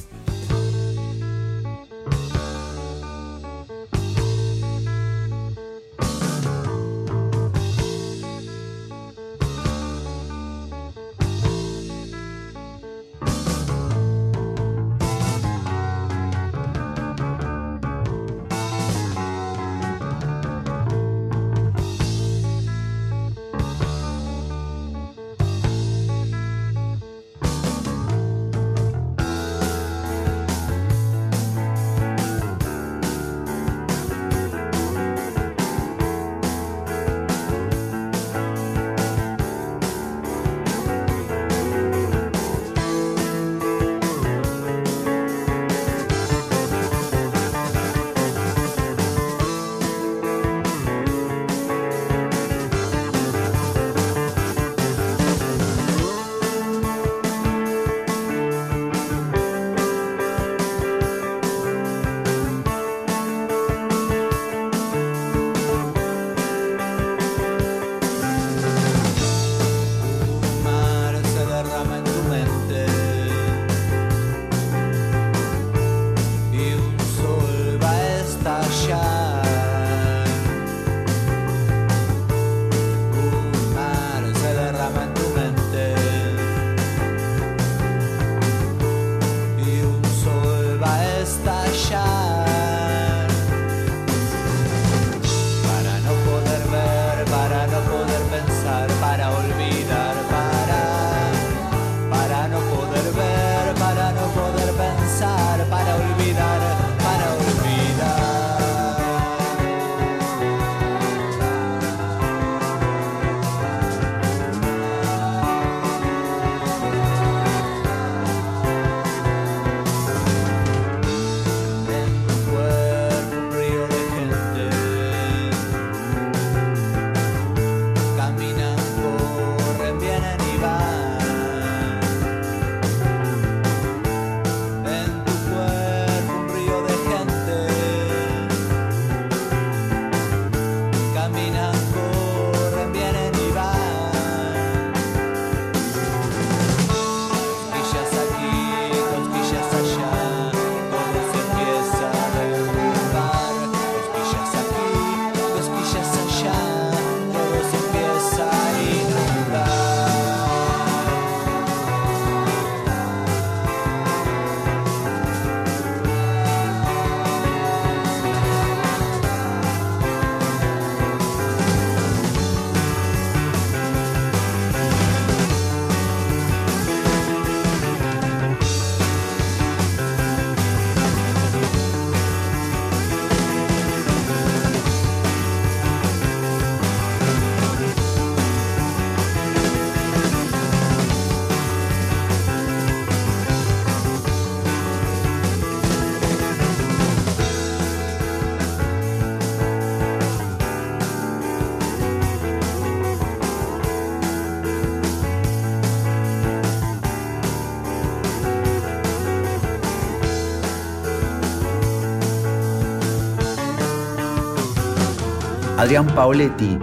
Adrián Pauletti,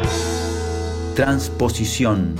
Transposición.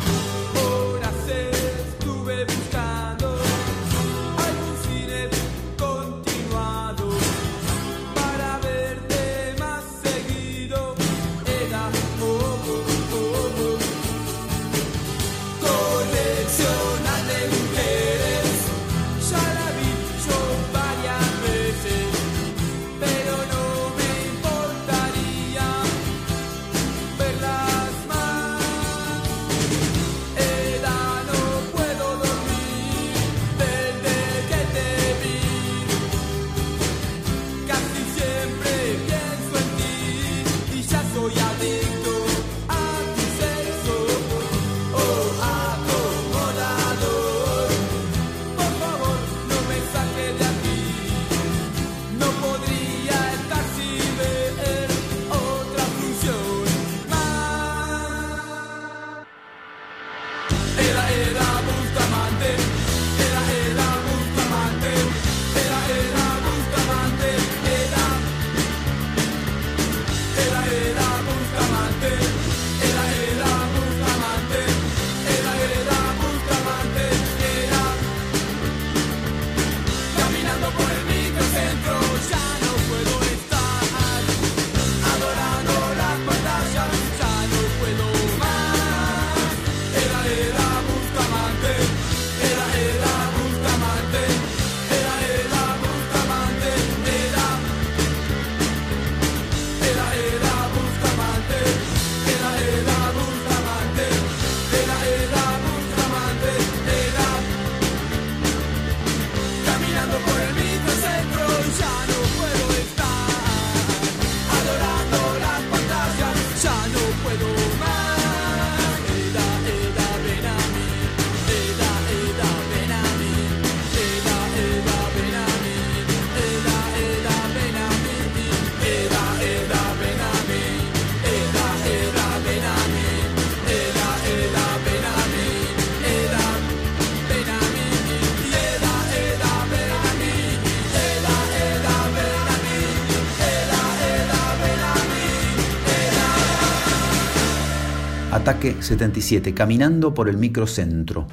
77, caminando por el microcentro.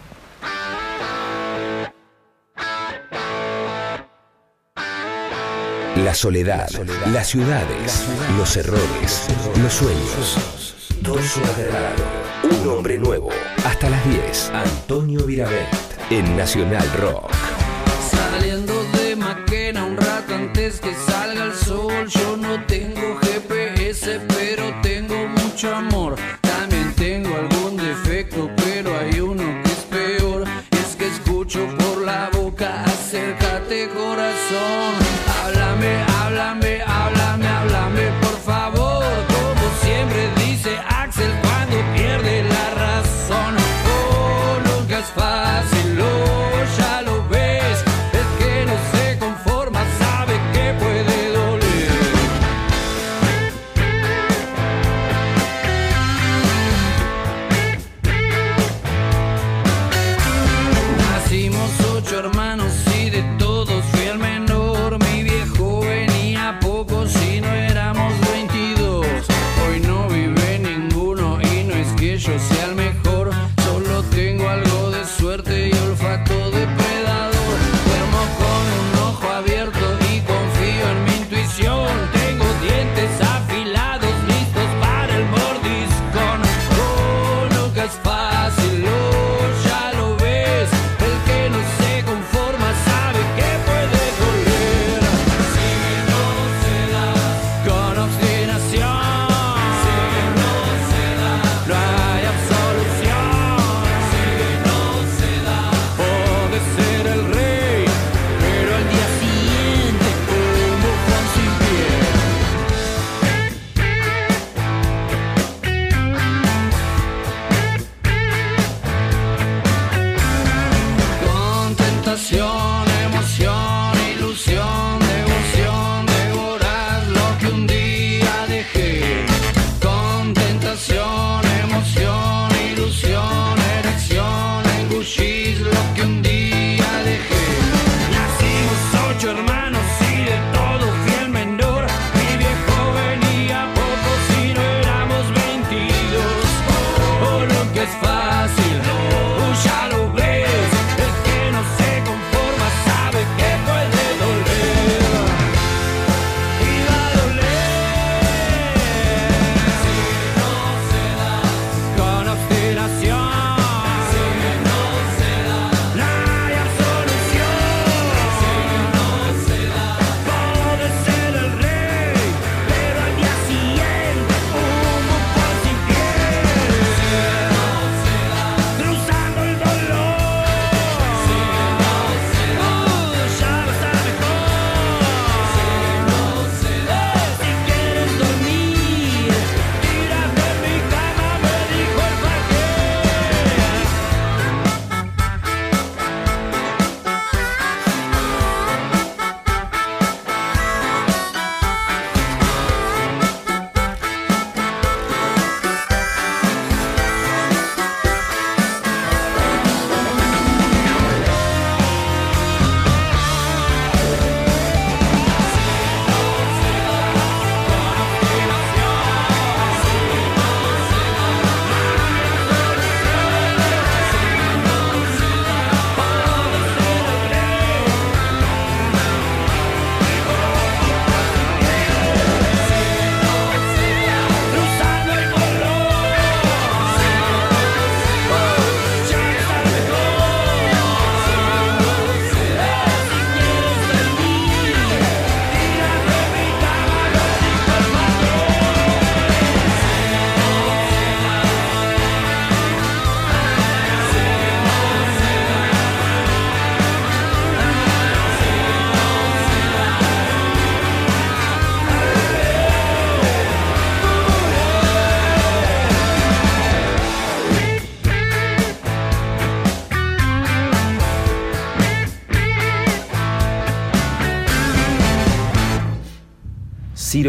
La soledad, las ciudades, los errores, los sueños. Dos horas de radio, un hombre nuevo. Hasta las 10, Antonio Virabet, en Nacional Rock. Saliendo de Maquena un rato antes que salga el sol, yo no tengo GPS, pero tengo mucho amor.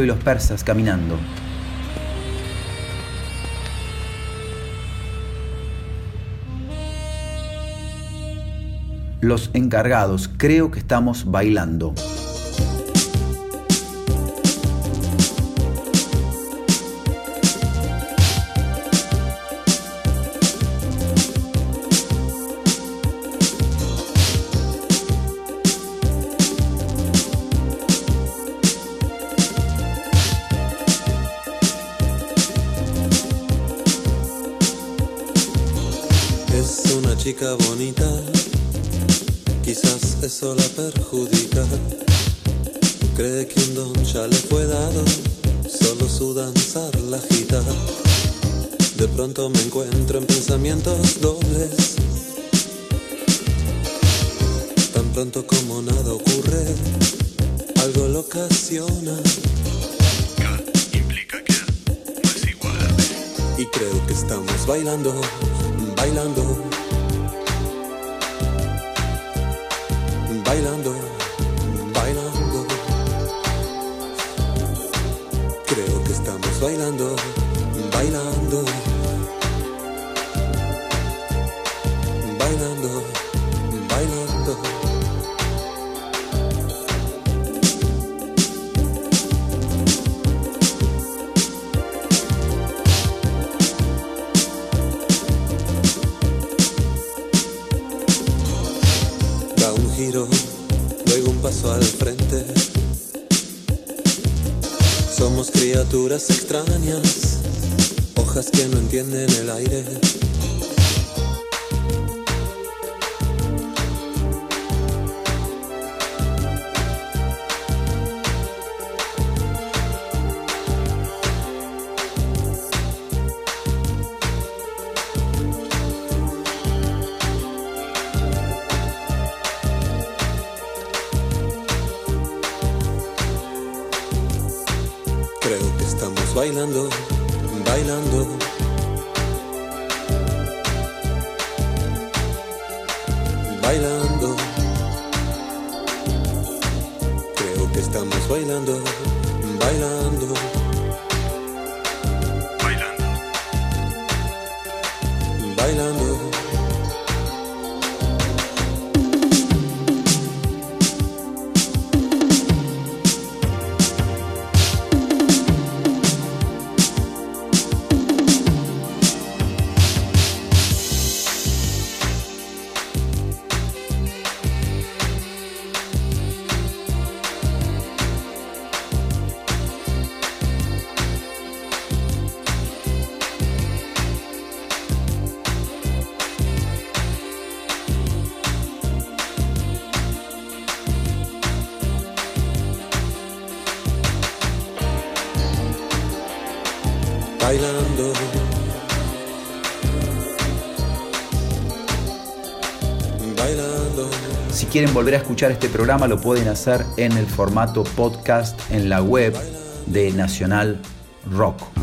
Y los persas caminando. Los encargados, creo que estamos bailando. Chica bonita, quizás eso la perjudica. Cree que un don ya le fue dado, solo su danzar la agita. De pronto me encuentro en pensamientos dobles. Tan pronto como nada ocurre, algo lo ocasiona. implica que no es igual a B. Y creo que estamos bailando. Bailando, bailando. Si quieren volver a escuchar este programa lo pueden hacer en el formato podcast en la web de Nacional Rock.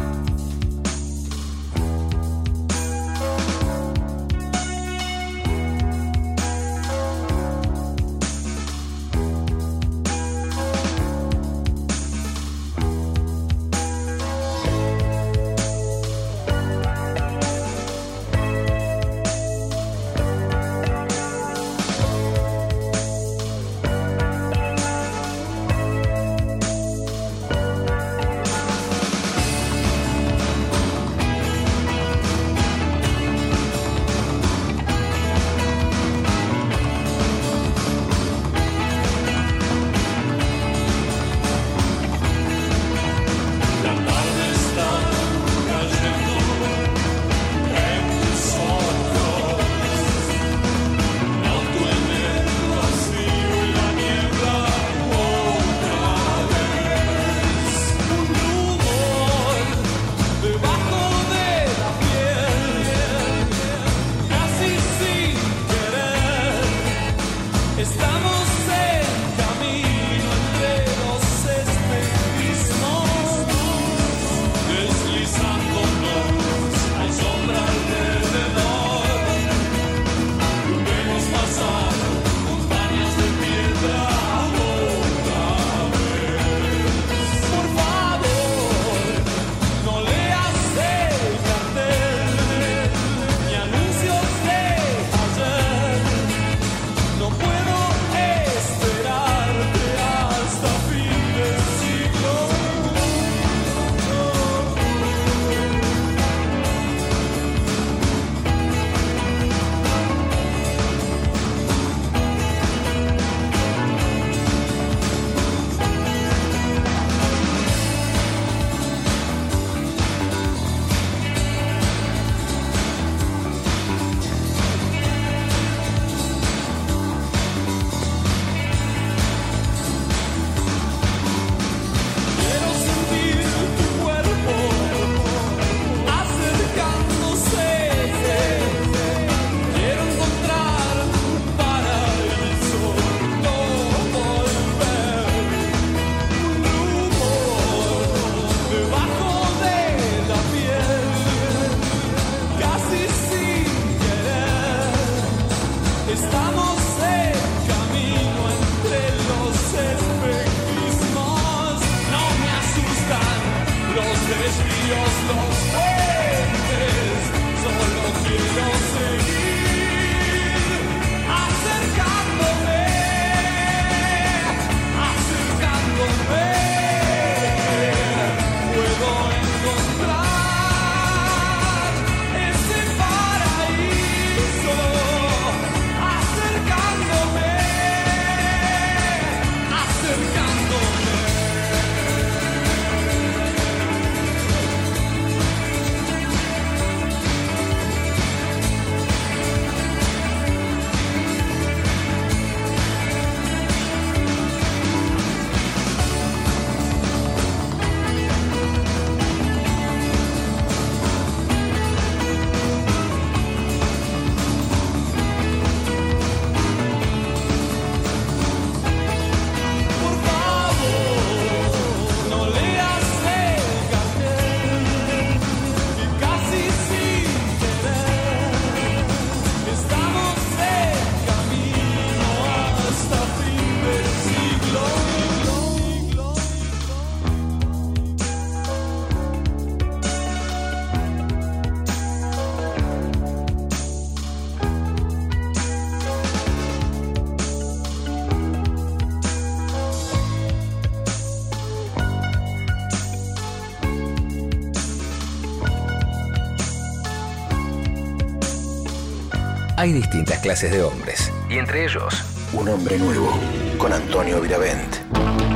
hay distintas clases de hombres. Y entre ellos, un hombre nuevo con Antonio Viravent.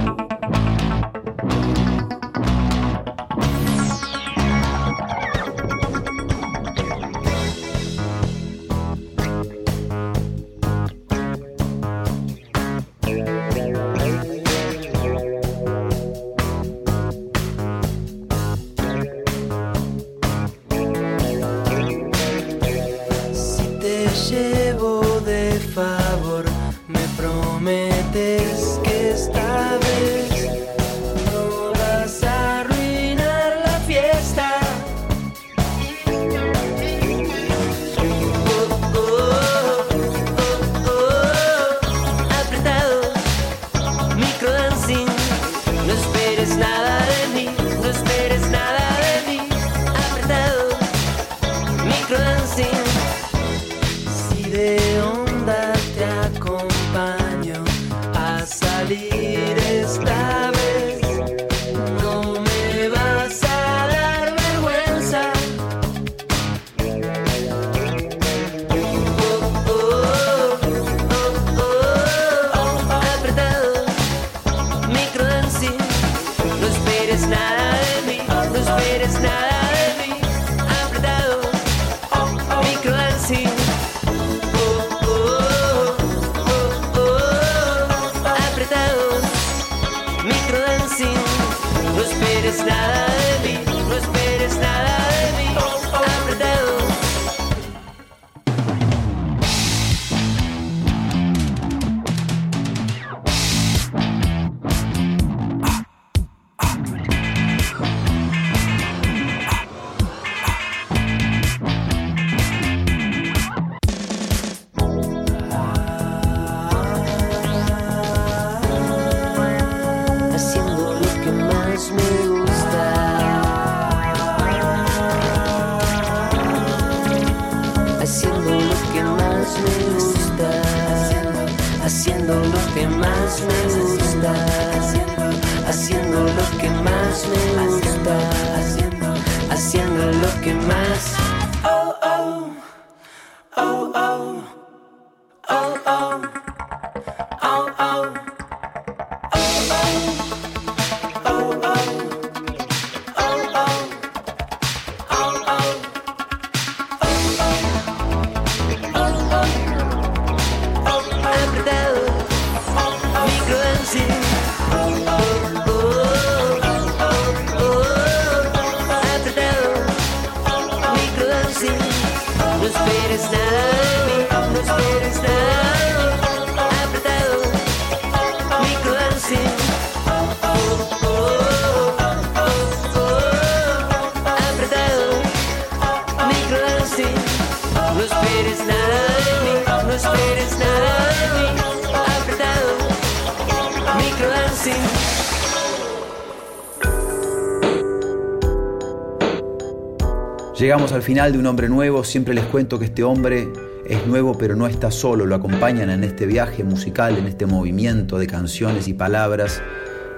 al final de Un Hombre Nuevo siempre les cuento que este hombre es nuevo pero no está solo, lo acompañan en este viaje musical, en este movimiento de canciones y palabras,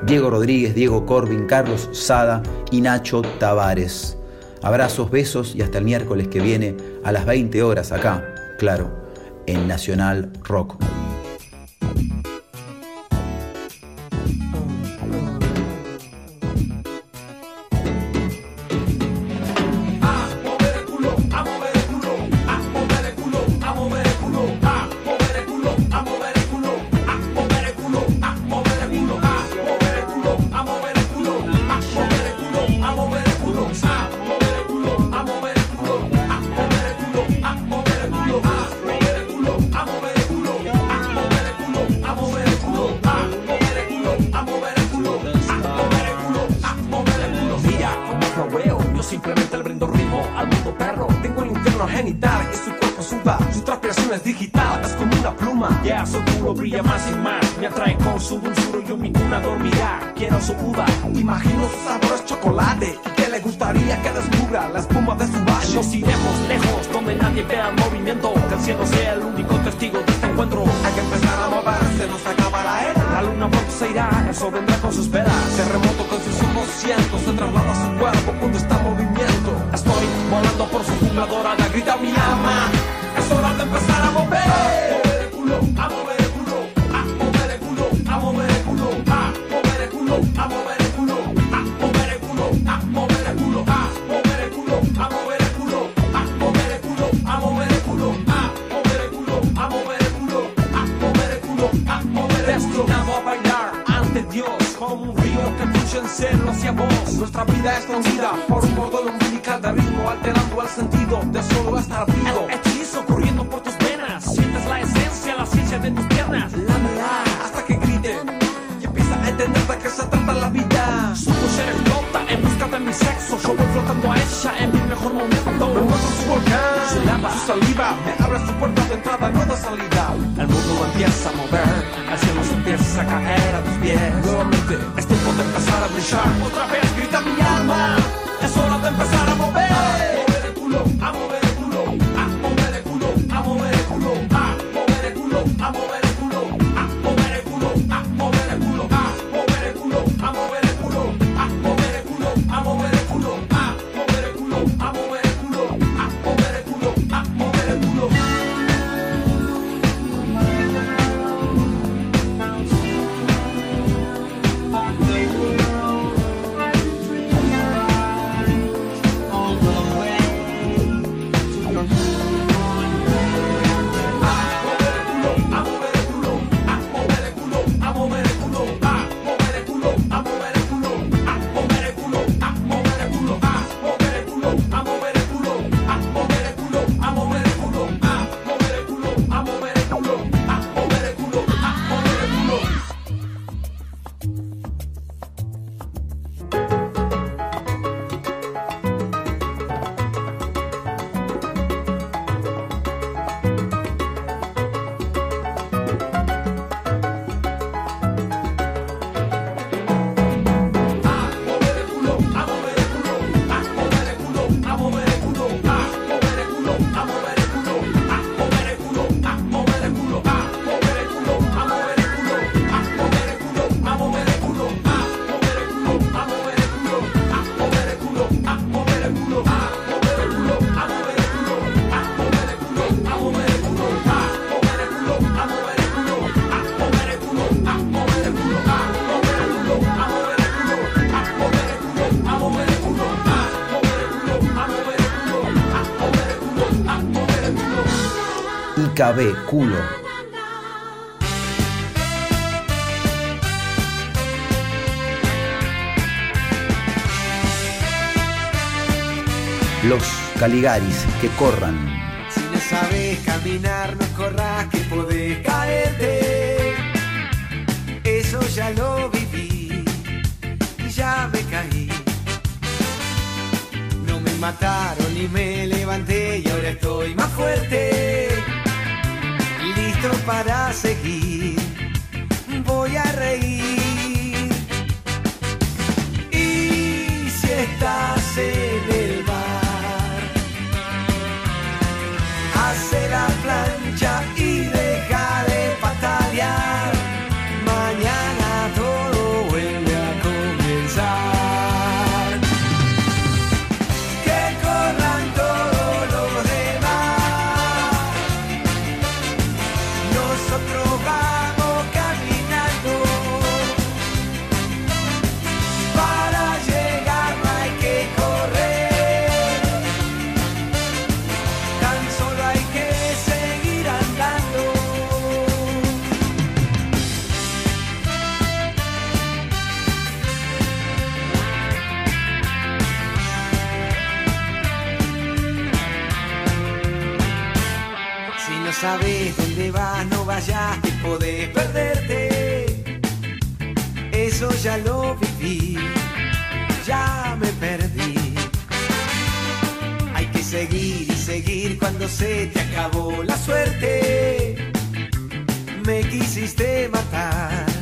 Diego Rodríguez, Diego Corbin, Carlos Sada y Nacho Tavares. Abrazos, besos y hasta el miércoles que viene a las 20 horas acá, claro, en Nacional Rock. culo. Los Caligaris que corran. Si no sabes caminar, no corras que podés caerte. Eso ya lo viví y ya me caí. No me mataron y me levanté y ahora estoy más fuerte para seguir. Voy a reír. Cuando se te acabó la suerte. Me quisiste matar